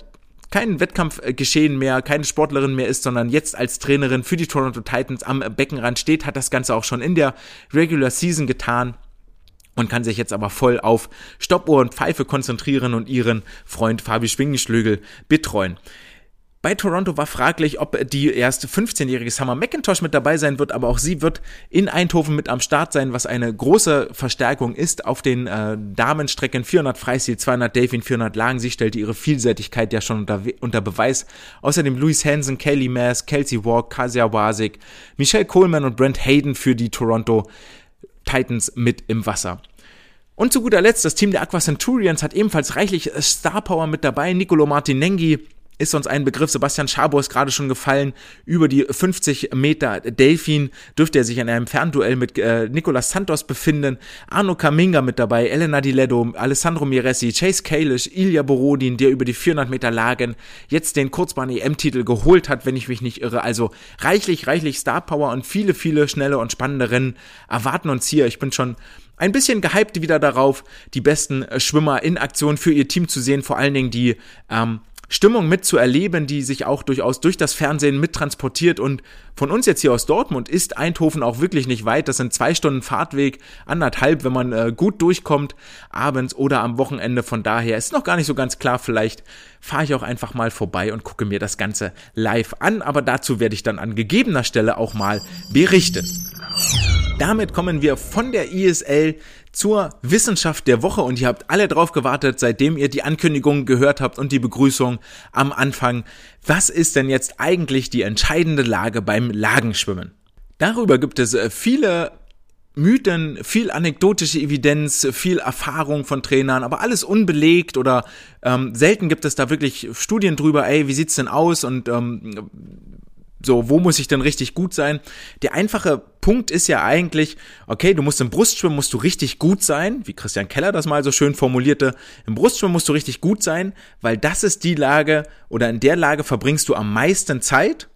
kein Wettkampfgeschehen mehr, keine Sportlerin mehr ist, sondern jetzt als Trainerin für die Toronto Titans am Beckenrand steht, hat das Ganze auch schon in der Regular Season getan und kann sich jetzt aber voll auf Stoppuhr und Pfeife konzentrieren und ihren Freund Fabi Schwingenschlögel betreuen. Bei Toronto war fraglich, ob die erste 15-jährige Summer McIntosh mit dabei sein wird, aber auch sie wird in Eindhoven mit am Start sein, was eine große Verstärkung ist auf den äh, Damenstrecken 400 Freistil, 200 Delfin, 400 Lagen. Sie stellte ihre Vielseitigkeit ja schon unter, unter Beweis. Außerdem Louis Hansen, Kelly Mass, Kelsey Walk, Kasia Wasik, Michelle Coleman und Brent Hayden für die Toronto Titans mit im Wasser. Und zu guter Letzt, das Team der Aqua Centurions hat ebenfalls reichlich Star Power mit dabei. Nicolo Martinengi ist uns ein Begriff. Sebastian Schabo ist gerade schon gefallen. Über die 50 Meter Delfin dürfte er sich in einem Fernduell mit äh, Nicolas Santos befinden. Arno Kaminga mit dabei, Elena Di Ledo, Alessandro Miressi, Chase Kalish, Ilya Borodin, der über die 400 Meter Lagen jetzt den Kurzbahn-EM-Titel geholt hat, wenn ich mich nicht irre. Also reichlich, reichlich Star Power und viele, viele schnelle und spannende Rennen erwarten uns hier. Ich bin schon ein bisschen gehypt wieder darauf, die besten äh, Schwimmer in Aktion für ihr Team zu sehen, vor allen Dingen die ähm, Stimmung mitzuerleben, die sich auch durchaus durch das Fernsehen mittransportiert. Und von uns jetzt hier aus Dortmund ist Eindhoven auch wirklich nicht weit. Das sind zwei Stunden Fahrtweg, anderthalb, wenn man äh, gut durchkommt, abends oder am Wochenende. Von daher ist noch gar nicht so ganz klar. Vielleicht fahre ich auch einfach mal vorbei und gucke mir das Ganze live an. Aber dazu werde ich dann an gegebener Stelle auch mal berichten. Damit kommen wir von der ISL zur Wissenschaft der Woche und ihr habt alle drauf gewartet, seitdem ihr die Ankündigung gehört habt und die Begrüßung am Anfang. Was ist denn jetzt eigentlich die entscheidende Lage beim Lagenschwimmen? Darüber gibt es äh, viele Mythen, viel anekdotische Evidenz, viel Erfahrung von Trainern, aber alles unbelegt oder ähm, selten gibt es da wirklich Studien drüber, ey, wie sieht's denn aus und ähm, so, wo muss ich denn richtig gut sein? Der einfache Punkt ist ja eigentlich, okay, du musst im Brustschwimmen musst du richtig gut sein, wie Christian Keller das mal so schön formulierte. Im Brustschwimmen musst du richtig gut sein, weil das ist die Lage oder in der Lage verbringst du am meisten Zeit.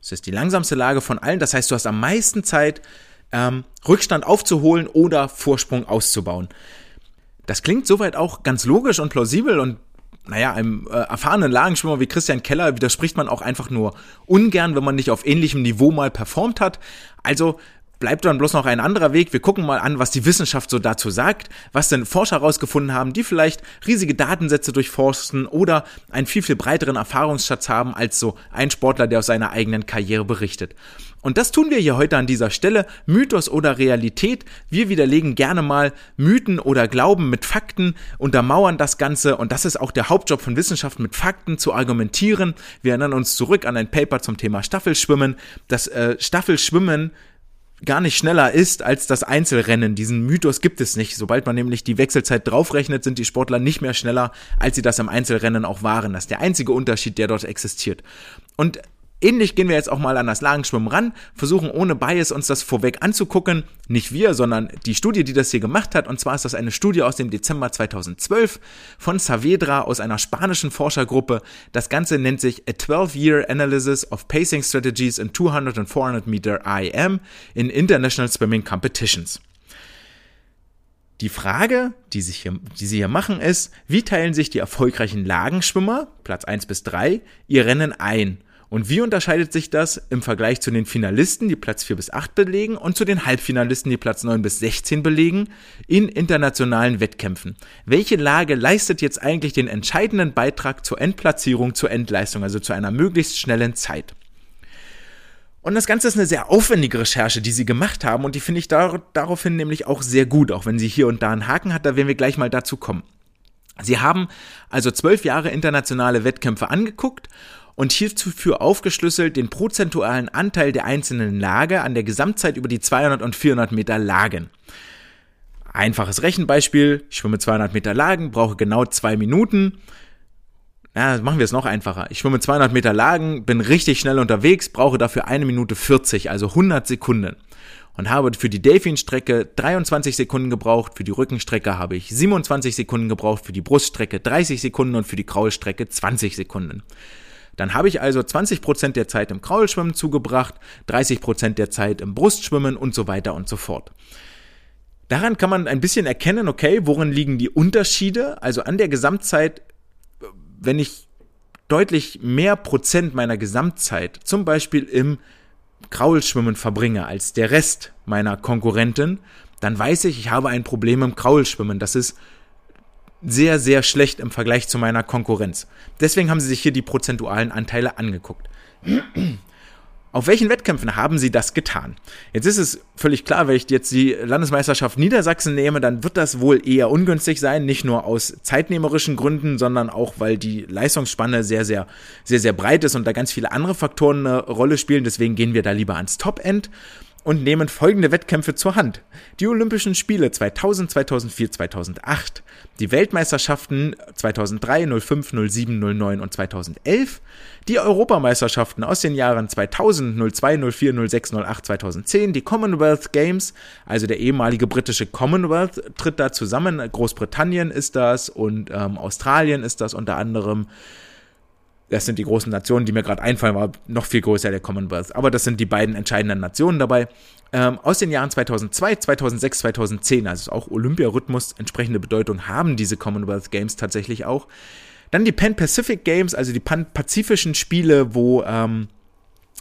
Das ist die langsamste Lage von allen. Das heißt, du hast am meisten Zeit, ähm, Rückstand aufzuholen oder Vorsprung auszubauen. Das klingt soweit auch ganz logisch und plausibel und naja, einem äh, erfahrenen Lagenschwimmer wie Christian Keller widerspricht man auch einfach nur ungern, wenn man nicht auf ähnlichem Niveau mal performt hat. Also bleibt dann bloß noch ein anderer Weg. Wir gucken mal an, was die Wissenschaft so dazu sagt, was denn Forscher herausgefunden haben, die vielleicht riesige Datensätze durchforsten oder einen viel, viel breiteren Erfahrungsschatz haben als so ein Sportler, der aus seiner eigenen Karriere berichtet. Und das tun wir hier heute an dieser Stelle. Mythos oder Realität. Wir widerlegen gerne mal Mythen oder Glauben mit Fakten, untermauern das Ganze und das ist auch der Hauptjob von Wissenschaft, mit Fakten zu argumentieren. Wir erinnern uns zurück an ein Paper zum Thema Staffelschwimmen. Das äh, Staffelschwimmen gar nicht schneller ist als das Einzelrennen. Diesen Mythos gibt es nicht. Sobald man nämlich die Wechselzeit draufrechnet, sind die Sportler nicht mehr schneller, als sie das im Einzelrennen auch waren. Das ist der einzige Unterschied, der dort existiert. Und Ähnlich gehen wir jetzt auch mal an das Lagenschwimmen ran, versuchen ohne Bias uns das vorweg anzugucken. Nicht wir, sondern die Studie, die das hier gemacht hat. Und zwar ist das eine Studie aus dem Dezember 2012 von Saavedra aus einer spanischen Forschergruppe. Das Ganze nennt sich A 12-Year Analysis of Pacing Strategies in 200 and 400 Meter IM in International Swimming Competitions. Die Frage, die, sich hier, die Sie hier machen, ist, wie teilen sich die erfolgreichen Lagenschwimmer, Platz 1 bis 3, ihr Rennen ein? Und wie unterscheidet sich das im Vergleich zu den Finalisten, die Platz 4 bis 8 belegen, und zu den Halbfinalisten, die Platz 9 bis 16 belegen, in internationalen Wettkämpfen? Welche Lage leistet jetzt eigentlich den entscheidenden Beitrag zur Endplatzierung, zur Endleistung, also zu einer möglichst schnellen Zeit? Und das Ganze ist eine sehr aufwendige Recherche, die sie gemacht haben, und die finde ich dar daraufhin nämlich auch sehr gut, auch wenn sie hier und da einen Haken hat, da werden wir gleich mal dazu kommen. Sie haben also zwölf Jahre internationale Wettkämpfe angeguckt und hierfür aufgeschlüsselt den prozentualen Anteil der einzelnen Lage an der Gesamtzeit über die 200 und 400 Meter Lagen. Einfaches Rechenbeispiel, ich schwimme 200 Meter Lagen, brauche genau zwei Minuten. Ja, machen wir es noch einfacher. Ich schwimme 200 Meter Lagen, bin richtig schnell unterwegs, brauche dafür eine Minute 40, also 100 Sekunden. Und habe für die Delfin-Strecke 23 Sekunden gebraucht, für die Rückenstrecke habe ich 27 Sekunden gebraucht, für die Bruststrecke 30 Sekunden und für die Kraulstrecke 20 Sekunden. Dann habe ich also 20% der Zeit im Kraulschwimmen zugebracht, 30% der Zeit im Brustschwimmen und so weiter und so fort. Daran kann man ein bisschen erkennen, okay, worin liegen die Unterschiede? Also an der Gesamtzeit, wenn ich deutlich mehr Prozent meiner Gesamtzeit zum Beispiel im Kraulschwimmen verbringe als der Rest meiner Konkurrenten, dann weiß ich, ich habe ein Problem im Kraulschwimmen. Das ist sehr, sehr schlecht im Vergleich zu meiner Konkurrenz. Deswegen haben sie sich hier die prozentualen Anteile angeguckt. Auf welchen Wettkämpfen haben sie das getan? Jetzt ist es völlig klar, wenn ich jetzt die Landesmeisterschaft Niedersachsen nehme, dann wird das wohl eher ungünstig sein, nicht nur aus zeitnehmerischen Gründen, sondern auch, weil die Leistungsspanne sehr, sehr, sehr, sehr breit ist und da ganz viele andere Faktoren eine Rolle spielen. Deswegen gehen wir da lieber ans Top-End und nehmen folgende Wettkämpfe zur Hand. Die Olympischen Spiele 2000, 2004, 2008, die Weltmeisterschaften 2003, 05, 07, 09 und 2011, die Europameisterschaften aus den Jahren 2000, 02, 04, 06, 08, 2010, die Commonwealth Games, also der ehemalige britische Commonwealth tritt da zusammen, Großbritannien ist das und ähm, Australien ist das unter anderem das sind die großen Nationen, die mir gerade einfallen, war noch viel größer der Commonwealth. Aber das sind die beiden entscheidenden Nationen dabei. Ähm, aus den Jahren 2002, 2006, 2010, also auch Olympiarhythmus, entsprechende Bedeutung haben diese Commonwealth Games tatsächlich auch. Dann die Pan Pacific Games, also die pan-pazifischen Spiele, wo ähm,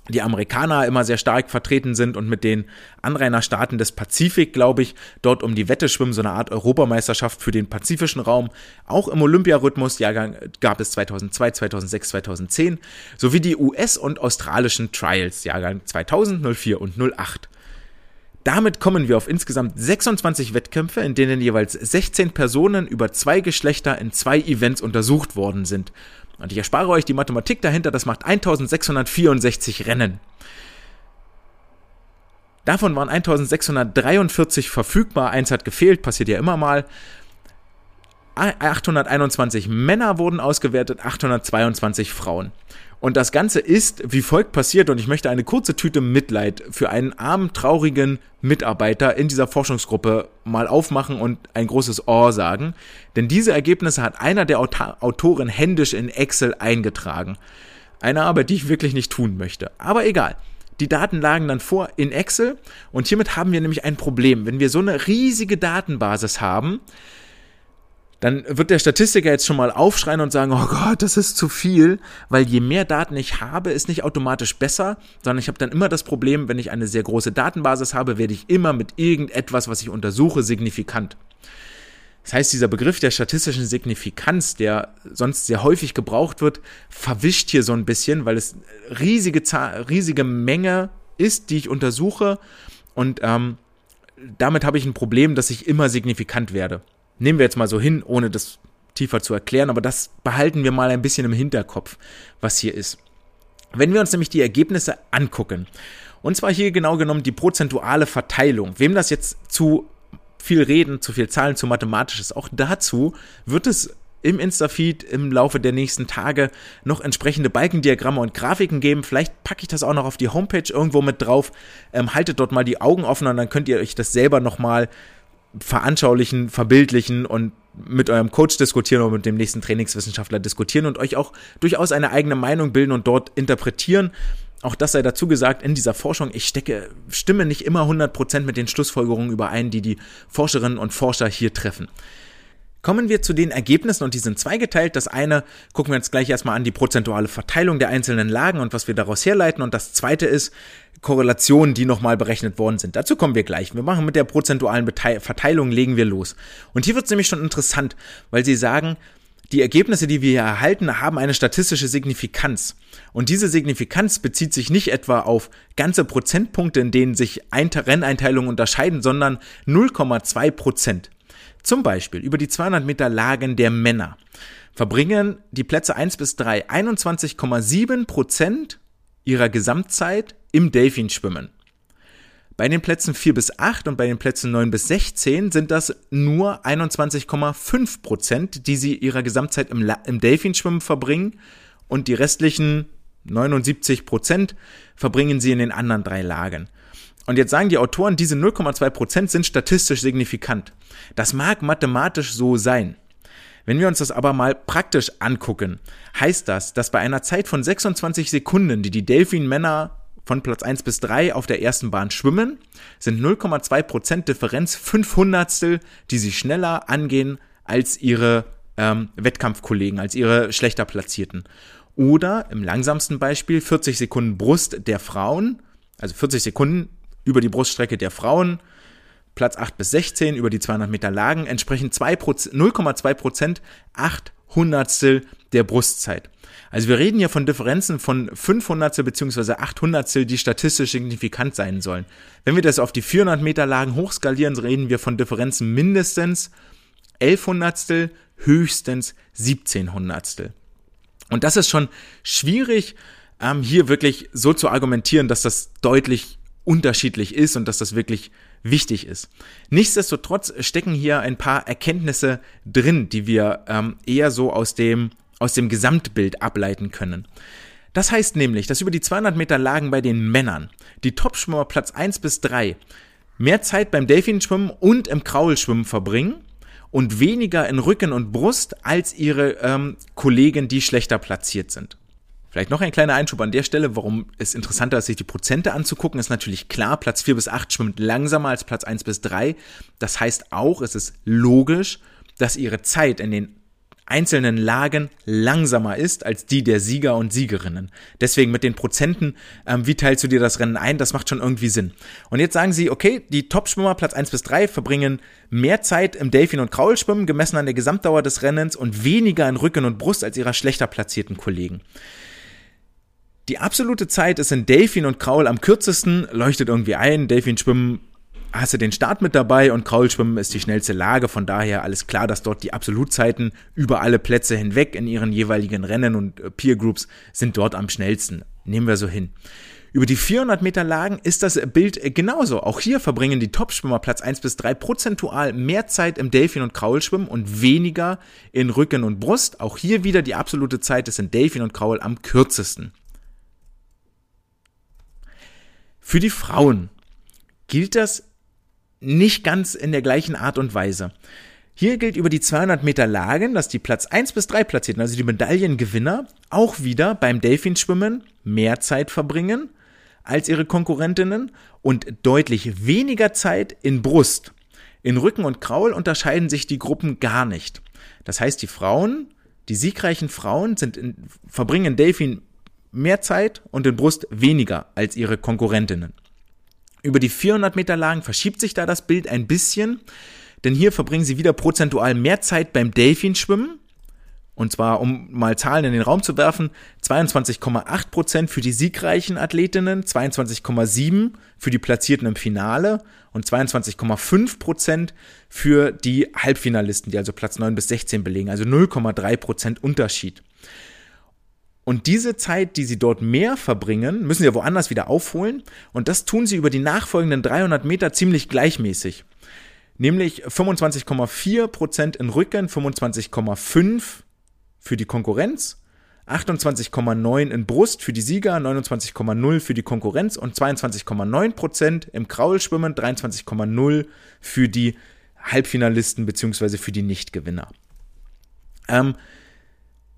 die Amerikaner immer sehr stark vertreten sind und mit den Anrainerstaaten des Pazifik, glaube ich, dort um die Wette schwimmen, so eine Art Europameisterschaft für den pazifischen Raum. Auch im Olympiarhythmus Jahrgang gab es 2002, 2006, 2010, sowie die US- und australischen Trials Jahrgang 2000, 04 und 08. Damit kommen wir auf insgesamt 26 Wettkämpfe, in denen jeweils 16 Personen über zwei Geschlechter in zwei Events untersucht worden sind. Und ich erspare euch die Mathematik dahinter, das macht 1664 Rennen. Davon waren 1643 verfügbar, eins hat gefehlt, passiert ja immer mal. 821 Männer wurden ausgewertet, 822 Frauen. Und das Ganze ist wie folgt passiert und ich möchte eine kurze Tüte Mitleid für einen armen, traurigen Mitarbeiter in dieser Forschungsgruppe mal aufmachen und ein großes Ohr sagen. Denn diese Ergebnisse hat einer der Autoren händisch in Excel eingetragen. Eine Arbeit, die ich wirklich nicht tun möchte. Aber egal. Die Daten lagen dann vor in Excel und hiermit haben wir nämlich ein Problem. Wenn wir so eine riesige Datenbasis haben, dann wird der Statistiker jetzt schon mal aufschreien und sagen, oh Gott, das ist zu viel, weil je mehr Daten ich habe, ist nicht automatisch besser, sondern ich habe dann immer das Problem, wenn ich eine sehr große Datenbasis habe, werde ich immer mit irgendetwas, was ich untersuche, signifikant. Das heißt, dieser Begriff der statistischen Signifikanz, der sonst sehr häufig gebraucht wird, verwischt hier so ein bisschen, weil es riesige, riesige Menge ist, die ich untersuche und ähm, damit habe ich ein Problem, dass ich immer signifikant werde nehmen wir jetzt mal so hin, ohne das tiefer zu erklären, aber das behalten wir mal ein bisschen im Hinterkopf, was hier ist. Wenn wir uns nämlich die Ergebnisse angucken, und zwar hier genau genommen die prozentuale Verteilung, wem das jetzt zu viel reden, zu viel Zahlen, zu mathematisch ist, auch dazu wird es im Instafeed im Laufe der nächsten Tage noch entsprechende Balkendiagramme und Grafiken geben. Vielleicht packe ich das auch noch auf die Homepage irgendwo mit drauf. Ähm, haltet dort mal die Augen offen und dann könnt ihr euch das selber nochmal veranschaulichen, verbildlichen und mit eurem Coach diskutieren oder mit dem nächsten Trainingswissenschaftler diskutieren und euch auch durchaus eine eigene Meinung bilden und dort interpretieren. Auch das sei dazu gesagt, in dieser Forschung, ich stecke, stimme nicht immer 100% mit den Schlussfolgerungen überein, die die Forscherinnen und Forscher hier treffen. Kommen wir zu den Ergebnissen und die sind zweigeteilt. Das eine gucken wir uns gleich erstmal an die prozentuale Verteilung der einzelnen Lagen und was wir daraus herleiten. Und das zweite ist Korrelationen, die nochmal berechnet worden sind. Dazu kommen wir gleich. Wir machen mit der prozentualen Verteilung, legen wir los. Und hier wird es nämlich schon interessant, weil sie sagen, die Ergebnisse, die wir hier erhalten, haben eine statistische Signifikanz. Und diese Signifikanz bezieht sich nicht etwa auf ganze Prozentpunkte, in denen sich Renneinteilungen unterscheiden, sondern 0,2 Prozent. Zum Beispiel über die 200 Meter Lagen der Männer verbringen die Plätze 1 bis 3 21,7 Prozent ihrer Gesamtzeit im Delfinschwimmen. Bei den Plätzen 4 bis 8 und bei den Plätzen 9 bis 16 sind das nur 21,5 Prozent, die sie ihrer Gesamtzeit im, im Delfinschwimmen verbringen und die restlichen 79 Prozent verbringen sie in den anderen drei Lagen. Und jetzt sagen die Autoren, diese 0,2 Prozent sind statistisch signifikant. Das mag mathematisch so sein. Wenn wir uns das aber mal praktisch angucken, heißt das, dass bei einer Zeit von 26 Sekunden, die die Delfin-Männer von Platz 1 bis 3 auf der ersten Bahn schwimmen, sind 0,2 Prozent Differenz 500 die sie schneller angehen als ihre ähm, Wettkampfkollegen, als ihre schlechter Platzierten. Oder im langsamsten Beispiel 40 Sekunden Brust der Frauen, also 40 Sekunden über die Bruststrecke der Frauen, Platz 8 bis 16 über die 200 Meter Lagen, entsprechen 0,2 Prozent, 8 Hundertstel der Brustzeit. Also wir reden hier von Differenzen von 500 bzw. 800 die statistisch signifikant sein sollen. Wenn wir das auf die 400 Meter Lagen hochskalieren, reden wir von Differenzen mindestens 11 Hundertstel, höchstens 17 Hundertstel. Und das ist schon schwierig, ähm, hier wirklich so zu argumentieren, dass das deutlich unterschiedlich ist und dass das wirklich wichtig ist. Nichtsdestotrotz stecken hier ein paar Erkenntnisse drin, die wir ähm, eher so aus dem, aus dem Gesamtbild ableiten können. Das heißt nämlich, dass über die 200 Meter Lagen bei den Männern die Topschwimmer Platz 1 bis 3 mehr Zeit beim Delfinschwimmen und im Kraulschwimmen verbringen und weniger in Rücken und Brust als ihre ähm, Kollegen, die schlechter platziert sind. Vielleicht noch ein kleiner Einschub an der Stelle, warum es interessanter ist, sich die Prozente anzugucken, ist natürlich klar, Platz 4 bis 8 schwimmt langsamer als Platz 1 bis 3. Das heißt auch, es ist logisch, dass ihre Zeit in den einzelnen Lagen langsamer ist als die der Sieger und Siegerinnen. Deswegen mit den Prozenten, ähm, wie teilst du dir das Rennen ein, das macht schon irgendwie Sinn. Und jetzt sagen sie, okay, die Top-Schwimmer Platz 1 bis 3 verbringen mehr Zeit im Delfin- und Kraulschwimmen, gemessen an der Gesamtdauer des Rennens und weniger in Rücken und Brust als ihrer schlechter platzierten Kollegen. Die absolute Zeit ist in Delfin und Kraul am kürzesten, leuchtet irgendwie ein. Delfin schwimmen hast du den Start mit dabei und Kraulschwimmen ist die schnellste Lage. Von daher alles klar, dass dort die Absolutzeiten über alle Plätze hinweg in ihren jeweiligen Rennen und äh, Peer Groups sind dort am schnellsten. Nehmen wir so hin. Über die 400 Meter Lagen ist das Bild genauso. Auch hier verbringen die Topschwimmer Platz 1 bis 3 prozentual mehr Zeit im Delfin- und Kraulschwimmen und weniger in Rücken und Brust. Auch hier wieder die absolute Zeit ist in Delfin und Kraul am kürzesten. Für die Frauen gilt das nicht ganz in der gleichen Art und Weise. Hier gilt über die 200 Meter Lagen, dass die Platz 1 bis 3 Platzierten, also die Medaillengewinner, auch wieder beim Delfinschwimmen mehr Zeit verbringen als ihre Konkurrentinnen und deutlich weniger Zeit in Brust. In Rücken und Kraul unterscheiden sich die Gruppen gar nicht. Das heißt, die Frauen, die siegreichen Frauen sind in, verbringen in Delfin mehr Zeit und in Brust weniger als ihre Konkurrentinnen. Über die 400 Meter Lagen verschiebt sich da das Bild ein bisschen, denn hier verbringen sie wieder prozentual mehr Zeit beim Delfinschwimmen. Und zwar, um mal Zahlen in den Raum zu werfen, 22,8 Prozent für die siegreichen Athletinnen, 22,7 für die Platzierten im Finale und 22,5 Prozent für die Halbfinalisten, die also Platz 9 bis 16 belegen, also 0,3 Prozent Unterschied. Und diese Zeit, die sie dort mehr verbringen, müssen sie ja woanders wieder aufholen. Und das tun sie über die nachfolgenden 300 Meter ziemlich gleichmäßig. Nämlich 25,4 Prozent in Rücken, 25,5 für die Konkurrenz, 28,9 in Brust für die Sieger, 29,0 für die Konkurrenz und 22,9 Prozent im Kraulschwimmen, 23,0 für die Halbfinalisten beziehungsweise für die Nichtgewinner. Ähm,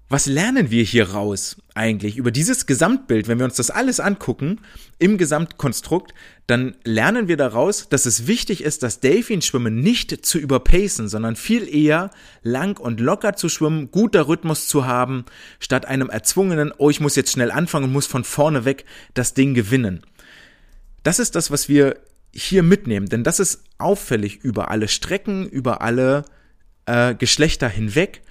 was lernen wir hier raus eigentlich über dieses Gesamtbild? Wenn wir uns das alles angucken im Gesamtkonstrukt, dann lernen wir daraus, dass es wichtig ist, das Delfinschwimmen nicht zu überpacen, sondern viel eher lang und locker zu schwimmen, guter Rhythmus zu haben, statt einem erzwungenen, oh, ich muss jetzt schnell anfangen und muss von vorne weg das Ding gewinnen. Das ist das, was wir hier mitnehmen, denn das ist auffällig über alle Strecken, über alle äh, Geschlechter hinweg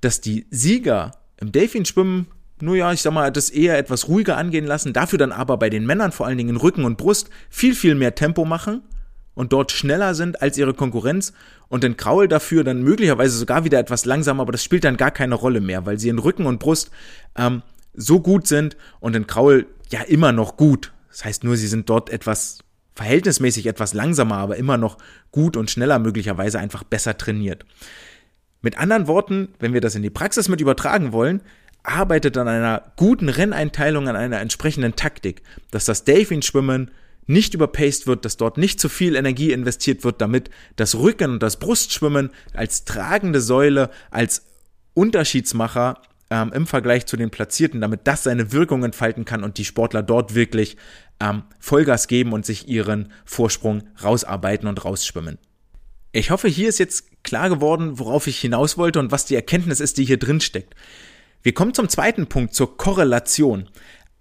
dass die Sieger im Delfinschwimmen, nur ja, ich sag mal, das eher etwas ruhiger angehen lassen, dafür dann aber bei den Männern vor allen Dingen in Rücken und Brust viel, viel mehr Tempo machen und dort schneller sind als ihre Konkurrenz und den Kraul dafür dann möglicherweise sogar wieder etwas langsamer, aber das spielt dann gar keine Rolle mehr, weil sie in Rücken und Brust ähm, so gut sind und in Kraul ja immer noch gut. Das heißt nur, sie sind dort etwas verhältnismäßig etwas langsamer, aber immer noch gut und schneller möglicherweise einfach besser trainiert. Mit anderen Worten, wenn wir das in die Praxis mit übertragen wollen, arbeitet an einer guten Renneinteilung, an einer entsprechenden Taktik, dass das Delfin-Schwimmen nicht überpaced wird, dass dort nicht zu viel Energie investiert wird, damit das Rücken- und das Brustschwimmen als tragende Säule, als Unterschiedsmacher ähm, im Vergleich zu den Platzierten, damit das seine Wirkung entfalten kann und die Sportler dort wirklich ähm, Vollgas geben und sich ihren Vorsprung rausarbeiten und rausschwimmen. Ich hoffe, hier ist jetzt klar geworden, worauf ich hinaus wollte und was die Erkenntnis ist, die hier drin steckt. Wir kommen zum zweiten Punkt, zur Korrelation.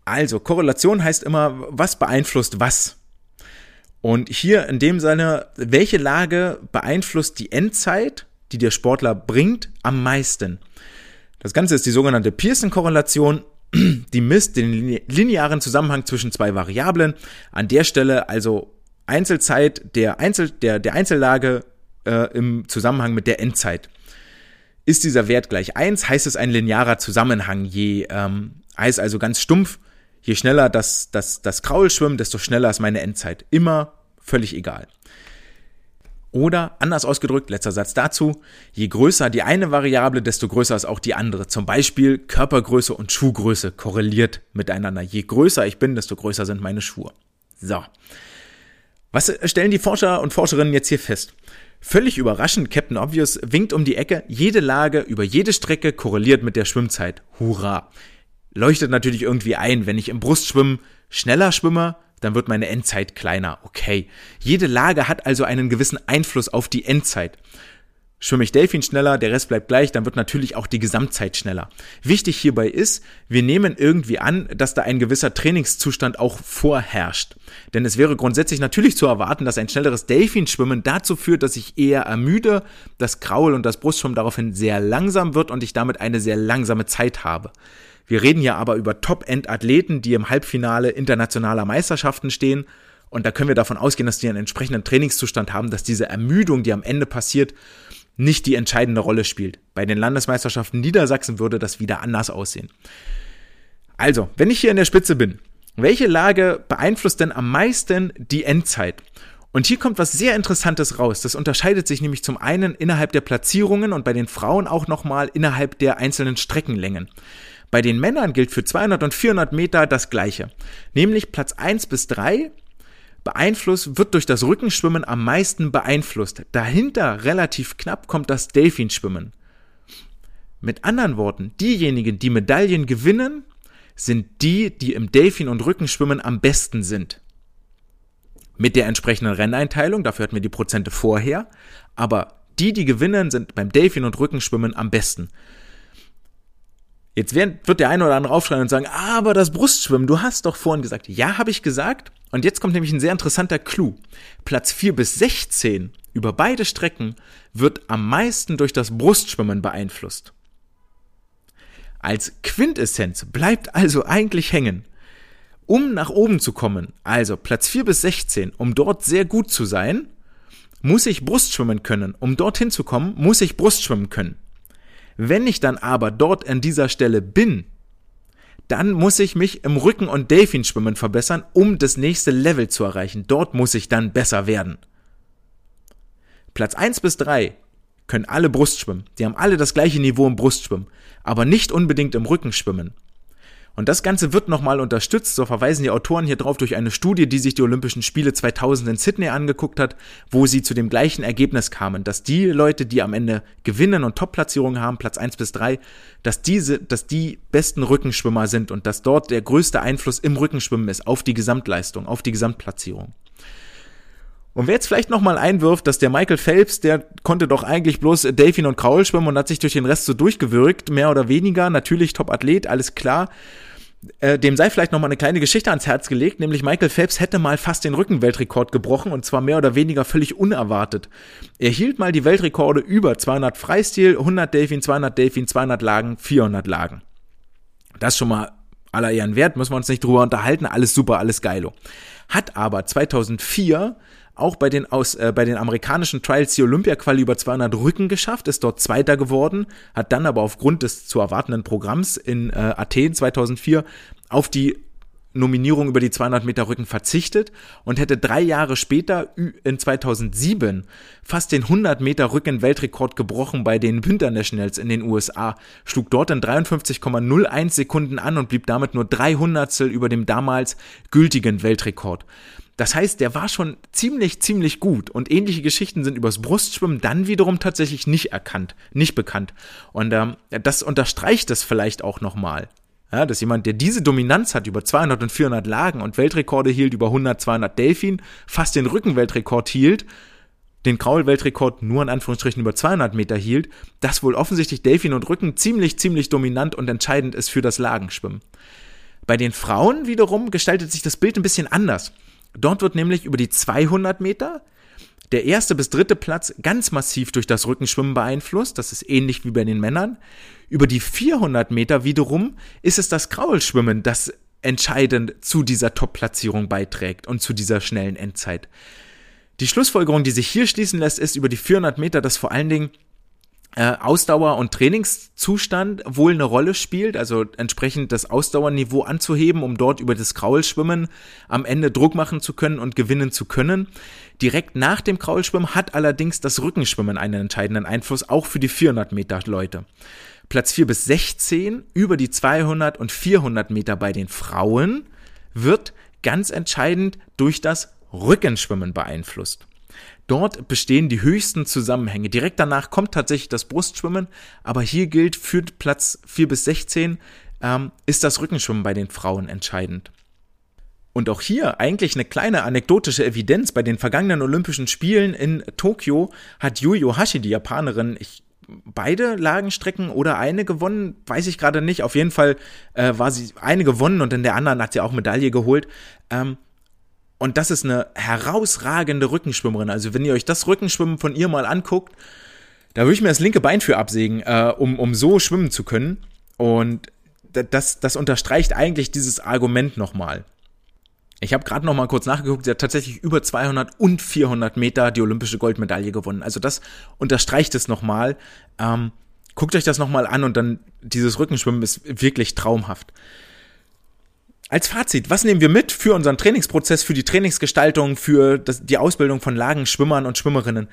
Also, Korrelation heißt immer, was beeinflusst was. Und hier in dem Sinne, welche Lage beeinflusst die Endzeit, die der Sportler bringt, am meisten? Das Ganze ist die sogenannte Pearson-Korrelation. Die misst den linearen Zusammenhang zwischen zwei Variablen. An der Stelle also Einzelzeit der, Einzel, der, der Einzellage äh, im Zusammenhang mit der Endzeit. Ist dieser Wert gleich eins, heißt es ein linearer Zusammenhang. Je, ähm, heißt also ganz stumpf, je schneller das, das, das Kraul schwimmt, desto schneller ist meine Endzeit. Immer völlig egal. Oder anders ausgedrückt, letzter Satz dazu, je größer die eine Variable, desto größer ist auch die andere. Zum Beispiel Körpergröße und Schuhgröße korreliert miteinander. Je größer ich bin, desto größer sind meine Schuhe. So. Was stellen die Forscher und Forscherinnen jetzt hier fest? Völlig überraschend, Captain Obvious winkt um die Ecke, jede Lage über jede Strecke korreliert mit der Schwimmzeit. Hurra! Leuchtet natürlich irgendwie ein, wenn ich im Brustschwimmen schneller schwimme, dann wird meine Endzeit kleiner. Okay. Jede Lage hat also einen gewissen Einfluss auf die Endzeit. Schwimme ich Delfin schneller, der Rest bleibt gleich, dann wird natürlich auch die Gesamtzeit schneller. Wichtig hierbei ist, wir nehmen irgendwie an, dass da ein gewisser Trainingszustand auch vorherrscht. Denn es wäre grundsätzlich natürlich zu erwarten, dass ein schnelleres Delfinschwimmen dazu führt, dass ich eher ermüde, das Kraul und das Brustschwimmen daraufhin sehr langsam wird und ich damit eine sehr langsame Zeit habe. Wir reden ja aber über Top-End-Athleten, die im Halbfinale internationaler Meisterschaften stehen. Und da können wir davon ausgehen, dass die einen entsprechenden Trainingszustand haben, dass diese Ermüdung, die am Ende passiert, nicht die entscheidende Rolle spielt. Bei den Landesmeisterschaften Niedersachsen würde das wieder anders aussehen. Also, wenn ich hier in der Spitze bin, welche Lage beeinflusst denn am meisten die Endzeit? Und hier kommt was sehr Interessantes raus. Das unterscheidet sich nämlich zum einen innerhalb der Platzierungen und bei den Frauen auch nochmal innerhalb der einzelnen Streckenlängen. Bei den Männern gilt für 200 und 400 Meter das Gleiche. Nämlich Platz 1 bis 3 beeinflusst, wird durch das Rückenschwimmen am meisten beeinflusst. Dahinter relativ knapp kommt das Delfinschwimmen. Mit anderen Worten, diejenigen, die Medaillen gewinnen, sind die, die im Delfin- und Rückenschwimmen am besten sind. Mit der entsprechenden Renneinteilung, dafür hatten wir die Prozente vorher, aber die, die gewinnen, sind beim Delfin- und Rückenschwimmen am besten. Jetzt wird der eine oder andere aufschreien und sagen, aber das Brustschwimmen, du hast doch vorhin gesagt. Ja, habe ich gesagt. Und jetzt kommt nämlich ein sehr interessanter Clou. Platz 4 bis 16 über beide Strecken wird am meisten durch das Brustschwimmen beeinflusst. Als Quintessenz bleibt also eigentlich hängen. Um nach oben zu kommen, also Platz 4 bis 16, um dort sehr gut zu sein, muss ich Brustschwimmen können. Um dorthin zu kommen, muss ich Brustschwimmen können. Wenn ich dann aber dort an dieser Stelle bin, dann muss ich mich im Rücken- und Delfinschwimmen verbessern, um das nächste Level zu erreichen. Dort muss ich dann besser werden. Platz 1 bis 3 können alle Brustschwimmen. Die haben alle das gleiche Niveau im Brustschwimmen, aber nicht unbedingt im Rückenschwimmen. Und das Ganze wird nochmal unterstützt, so verweisen die Autoren hier drauf, durch eine Studie, die sich die Olympischen Spiele 2000 in Sydney angeguckt hat, wo sie zu dem gleichen Ergebnis kamen, dass die Leute, die am Ende gewinnen und Top-Platzierungen haben, Platz 1 bis 3, dass diese, dass die besten Rückenschwimmer sind und dass dort der größte Einfluss im Rückenschwimmen ist auf die Gesamtleistung, auf die Gesamtplatzierung. Und wer jetzt vielleicht nochmal einwirft, dass der Michael Phelps, der konnte doch eigentlich bloß Delfin und Kraul schwimmen und hat sich durch den Rest so durchgewirkt, mehr oder weniger, natürlich Top-Athlet, alles klar äh, dem sei vielleicht noch mal eine kleine Geschichte ans Herz gelegt, nämlich Michael Phelps hätte mal fast den Rückenweltrekord gebrochen und zwar mehr oder weniger völlig unerwartet. Er hielt mal die Weltrekorde über 200 Freistil, 100 Delfin, 200 Delfin, 200 Lagen, 400 Lagen. Das schon mal aller Ehren wert, müssen wir uns nicht drüber unterhalten, alles super, alles geilo. Hat aber 2004 auch bei den, aus, äh, bei den amerikanischen Trials die Olympia-Quali über 200 Rücken geschafft, ist dort Zweiter geworden, hat dann aber aufgrund des zu erwartenden Programms in äh, Athen 2004 auf die Nominierung über die 200 Meter Rücken verzichtet und hätte drei Jahre später in 2007 fast den 100 Meter Rücken Weltrekord gebrochen bei den Winter Nationals in den USA, schlug dort in 53,01 Sekunden an und blieb damit nur 300 über dem damals gültigen Weltrekord. Das heißt, der war schon ziemlich, ziemlich gut. Und ähnliche Geschichten sind übers Brustschwimmen dann wiederum tatsächlich nicht erkannt, nicht bekannt. Und ähm, das unterstreicht das vielleicht auch nochmal. Ja, dass jemand, der diese Dominanz hat über 200 und 400 Lagen und Weltrekorde hielt über 100, 200 Delfin, fast den Rückenweltrekord hielt, den Kraul-Weltrekord nur in Anführungsstrichen über 200 Meter hielt, das wohl offensichtlich Delfin und Rücken ziemlich, ziemlich dominant und entscheidend ist für das Lagenschwimmen. Bei den Frauen wiederum gestaltet sich das Bild ein bisschen anders. Dort wird nämlich über die 200 Meter der erste bis dritte Platz ganz massiv durch das Rückenschwimmen beeinflusst. Das ist ähnlich wie bei den Männern. Über die 400 Meter wiederum ist es das Kraulschwimmen, das entscheidend zu dieser Top-Platzierung beiträgt und zu dieser schnellen Endzeit. Die Schlussfolgerung, die sich hier schließen lässt, ist über die 400 Meter, dass vor allen Dingen äh, Ausdauer und Trainingszustand wohl eine Rolle spielt, also entsprechend das Ausdauerniveau anzuheben, um dort über das Kraulschwimmen am Ende Druck machen zu können und gewinnen zu können. Direkt nach dem Kraulschwimmen hat allerdings das Rückenschwimmen einen entscheidenden Einfluss, auch für die 400 Meter Leute. Platz 4 bis 16 über die 200 und 400 Meter bei den Frauen wird ganz entscheidend durch das Rückenschwimmen beeinflusst. Dort bestehen die höchsten Zusammenhänge. Direkt danach kommt tatsächlich das Brustschwimmen, aber hier gilt für Platz 4 bis 16 ähm, ist das Rückenschwimmen bei den Frauen entscheidend. Und auch hier eigentlich eine kleine anekdotische Evidenz. Bei den vergangenen Olympischen Spielen in Tokio hat Yu Yohashi, die Japanerin, ich beide Lagenstrecken oder eine gewonnen, weiß ich gerade nicht. Auf jeden Fall äh, war sie eine gewonnen und in der anderen hat sie auch Medaille geholt. Ähm, und das ist eine herausragende Rückenschwimmerin. Also wenn ihr euch das Rückenschwimmen von ihr mal anguckt, da würde ich mir das linke Bein für absägen, äh, um, um so schwimmen zu können. Und das, das unterstreicht eigentlich dieses Argument nochmal. Ich habe gerade noch mal kurz nachgeguckt, sie hat tatsächlich über 200 und 400 Meter die olympische Goldmedaille gewonnen. Also das unterstreicht es nochmal. Ähm, guckt euch das nochmal an und dann dieses Rückenschwimmen ist wirklich traumhaft. Als Fazit, was nehmen wir mit für unseren Trainingsprozess, für die Trainingsgestaltung, für das, die Ausbildung von Lagenschwimmern und Schwimmerinnen?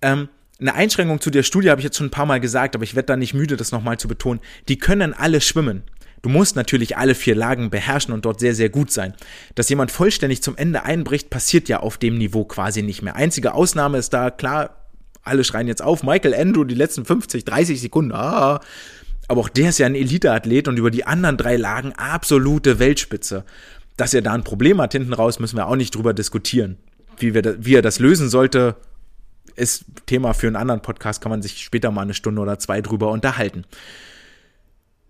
Ähm, eine Einschränkung zu der Studie habe ich jetzt schon ein paar Mal gesagt, aber ich werde da nicht müde, das nochmal zu betonen. Die können alle schwimmen. Du musst natürlich alle vier Lagen beherrschen und dort sehr, sehr gut sein. Dass jemand vollständig zum Ende einbricht, passiert ja auf dem Niveau quasi nicht mehr. Einzige Ausnahme ist da, klar, alle schreien jetzt auf, Michael Andrew die letzten 50, 30 Sekunden, ah, aber auch der ist ja ein Eliteathlet und über die anderen drei Lagen absolute Weltspitze. Dass er da ein Problem hat hinten raus, müssen wir auch nicht drüber diskutieren. Wie, wir da, wie er das lösen sollte, ist Thema für einen anderen Podcast, kann man sich später mal eine Stunde oder zwei drüber unterhalten.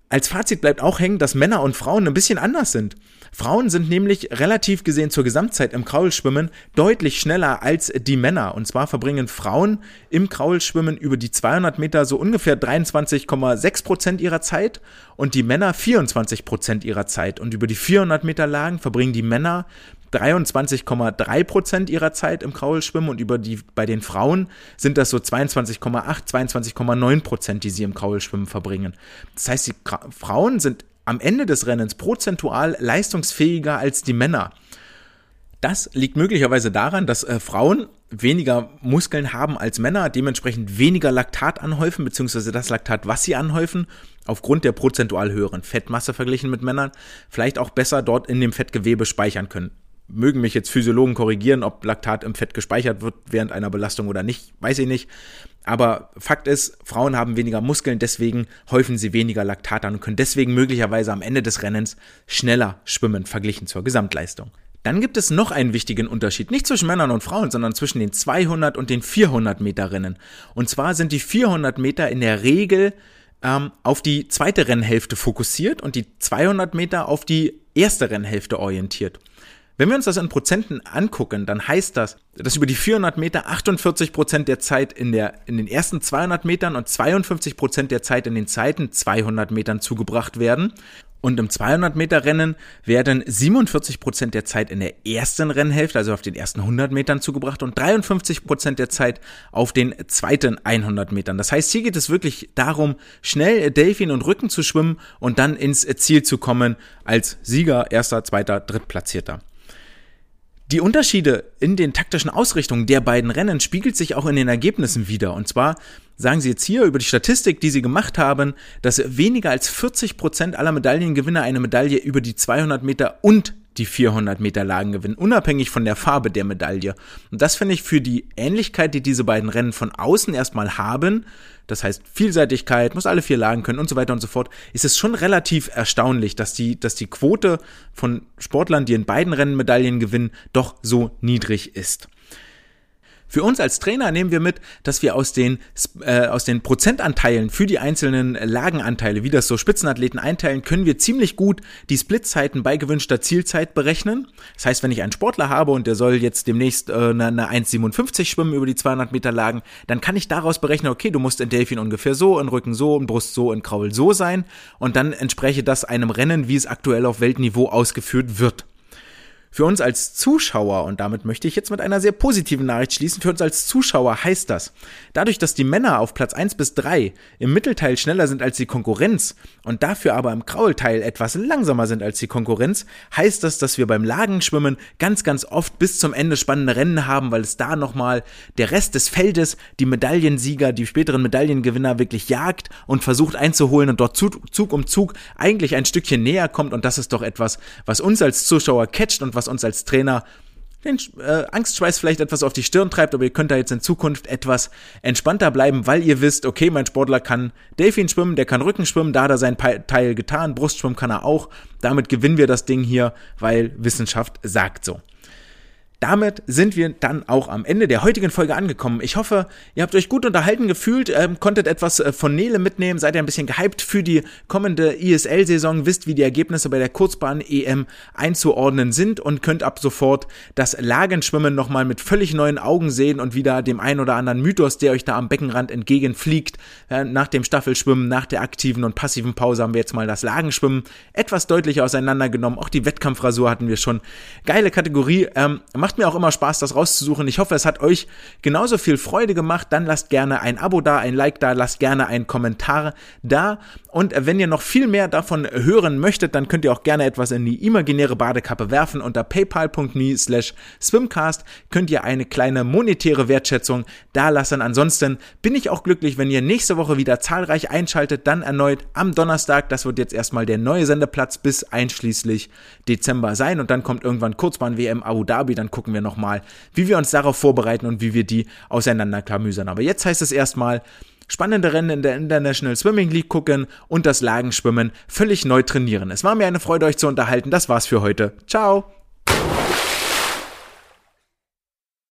Als Fazit bleibt auch hängen, dass Männer und Frauen ein bisschen anders sind. Frauen sind nämlich relativ gesehen zur Gesamtzeit im Kraulschwimmen deutlich schneller als die Männer. Und zwar verbringen Frauen im Kraulschwimmen über die 200 Meter so ungefähr 23,6 Prozent ihrer Zeit und die Männer 24 Prozent ihrer Zeit. Und über die 400 Meter Lagen verbringen die Männer 23,3 Prozent ihrer Zeit im Kraulschwimmen und über die, bei den Frauen sind das so 22,8, 22,9 Prozent, die sie im Kraulschwimmen verbringen. Das heißt, die Frauen sind am Ende des Rennens prozentual leistungsfähiger als die Männer. Das liegt möglicherweise daran, dass äh, Frauen weniger Muskeln haben als Männer, dementsprechend weniger Laktat anhäufen, beziehungsweise das Laktat, was sie anhäufen, aufgrund der prozentual höheren Fettmasse verglichen mit Männern, vielleicht auch besser dort in dem Fettgewebe speichern können mögen mich jetzt Physiologen korrigieren, ob Laktat im Fett gespeichert wird während einer Belastung oder nicht, weiß ich nicht. Aber Fakt ist, Frauen haben weniger Muskeln, deswegen häufen sie weniger Laktat an und können deswegen möglicherweise am Ende des Rennens schneller schwimmen verglichen zur Gesamtleistung. Dann gibt es noch einen wichtigen Unterschied, nicht zwischen Männern und Frauen, sondern zwischen den 200 und den 400 Meter Rennen. Und zwar sind die 400 Meter in der Regel ähm, auf die zweite Rennhälfte fokussiert und die 200 Meter auf die erste Rennhälfte orientiert. Wenn wir uns das in Prozenten angucken, dann heißt das, dass über die 400 Meter 48 Prozent der Zeit in, der, in den ersten 200 Metern und 52 Prozent der Zeit in den zweiten 200 Metern zugebracht werden. Und im 200 Meter Rennen werden 47 Prozent der Zeit in der ersten Rennhälfte, also auf den ersten 100 Metern zugebracht und 53 Prozent der Zeit auf den zweiten 100 Metern. Das heißt, hier geht es wirklich darum, schnell Delfin und Rücken zu schwimmen und dann ins Ziel zu kommen als Sieger, erster, zweiter, drittplatzierter. Die Unterschiede in den taktischen Ausrichtungen der beiden Rennen spiegelt sich auch in den Ergebnissen wieder. Und zwar sagen sie jetzt hier über die Statistik, die sie gemacht haben, dass weniger als 40 Prozent aller Medaillengewinner eine Medaille über die 200 Meter und die 400 Meter Lagen gewinnen, unabhängig von der Farbe der Medaille. Und das finde ich für die Ähnlichkeit, die diese beiden Rennen von außen erstmal haben, das heißt Vielseitigkeit, muss alle vier Lagen können und so weiter und so fort, ist es schon relativ erstaunlich, dass die, dass die Quote von Sportlern, die in beiden Rennen Medaillen gewinnen, doch so niedrig ist. Für uns als Trainer nehmen wir mit, dass wir aus den, äh, aus den Prozentanteilen für die einzelnen Lagenanteile, wie das so Spitzenathleten einteilen, können wir ziemlich gut die Splitzeiten bei gewünschter Zielzeit berechnen. Das heißt, wenn ich einen Sportler habe und der soll jetzt demnächst äh, eine, eine 1,57 schwimmen über die 200 Meter Lagen, dann kann ich daraus berechnen, okay, du musst in Delfin ungefähr so, in Rücken so, in Brust so, in Kraul so sein und dann entspreche das einem Rennen, wie es aktuell auf Weltniveau ausgeführt wird. Für uns als Zuschauer, und damit möchte ich jetzt mit einer sehr positiven Nachricht schließen, für uns als Zuschauer heißt das, dadurch, dass die Männer auf Platz 1 bis 3 im Mittelteil schneller sind als die Konkurrenz und dafür aber im Kraulteil etwas langsamer sind als die Konkurrenz, heißt das, dass wir beim Lagenschwimmen ganz, ganz oft bis zum Ende spannende Rennen haben, weil es da nochmal der Rest des Feldes, die Medaillensieger, die späteren Medaillengewinner wirklich jagt und versucht einzuholen und dort Zug um Zug eigentlich ein Stückchen näher kommt. Und das ist doch etwas, was uns als Zuschauer catcht und was was uns als Trainer den äh, Angstschweiß vielleicht etwas auf die Stirn treibt, aber ihr könnt da jetzt in Zukunft etwas entspannter bleiben, weil ihr wisst, okay, mein Sportler kann Delfin schwimmen, der kann Rücken schwimmen, da hat er sein Teil getan, Brustschwimmen kann er auch. Damit gewinnen wir das Ding hier, weil Wissenschaft sagt so damit sind wir dann auch am Ende der heutigen Folge angekommen. Ich hoffe, ihr habt euch gut unterhalten gefühlt, ähm, konntet etwas äh, von Nele mitnehmen, seid ihr ein bisschen gehypt für die kommende ISL-Saison, wisst, wie die Ergebnisse bei der Kurzbahn-EM einzuordnen sind und könnt ab sofort das Lagenschwimmen nochmal mit völlig neuen Augen sehen und wieder dem ein oder anderen Mythos, der euch da am Beckenrand entgegenfliegt. Äh, nach dem Staffelschwimmen, nach der aktiven und passiven Pause haben wir jetzt mal das Lagenschwimmen etwas deutlicher auseinandergenommen. Auch die Wettkampfrasur hatten wir schon. Geile Kategorie. Ähm, Macht mir auch immer Spaß, das rauszusuchen. Ich hoffe, es hat euch genauso viel Freude gemacht. Dann lasst gerne ein Abo da, ein Like da, lasst gerne einen Kommentar da. Und wenn ihr noch viel mehr davon hören möchtet, dann könnt ihr auch gerne etwas in die imaginäre Badekappe werfen. Unter paypal.me slash swimcast könnt ihr eine kleine monetäre Wertschätzung da lassen. Ansonsten bin ich auch glücklich, wenn ihr nächste Woche wieder zahlreich einschaltet. Dann erneut am Donnerstag. Das wird jetzt erstmal der neue Sendeplatz bis einschließlich Dezember sein. Und dann kommt irgendwann Kurzbahn WM Abu Dhabi. Dann gucken wir nochmal, wie wir uns darauf vorbereiten und wie wir die auseinanderklamüsern. Aber jetzt heißt es erstmal, spannende Rennen in der International Swimming League gucken und das Lagenschwimmen völlig neu trainieren. Es war mir eine Freude, euch zu unterhalten. Das war's für heute. Ciao!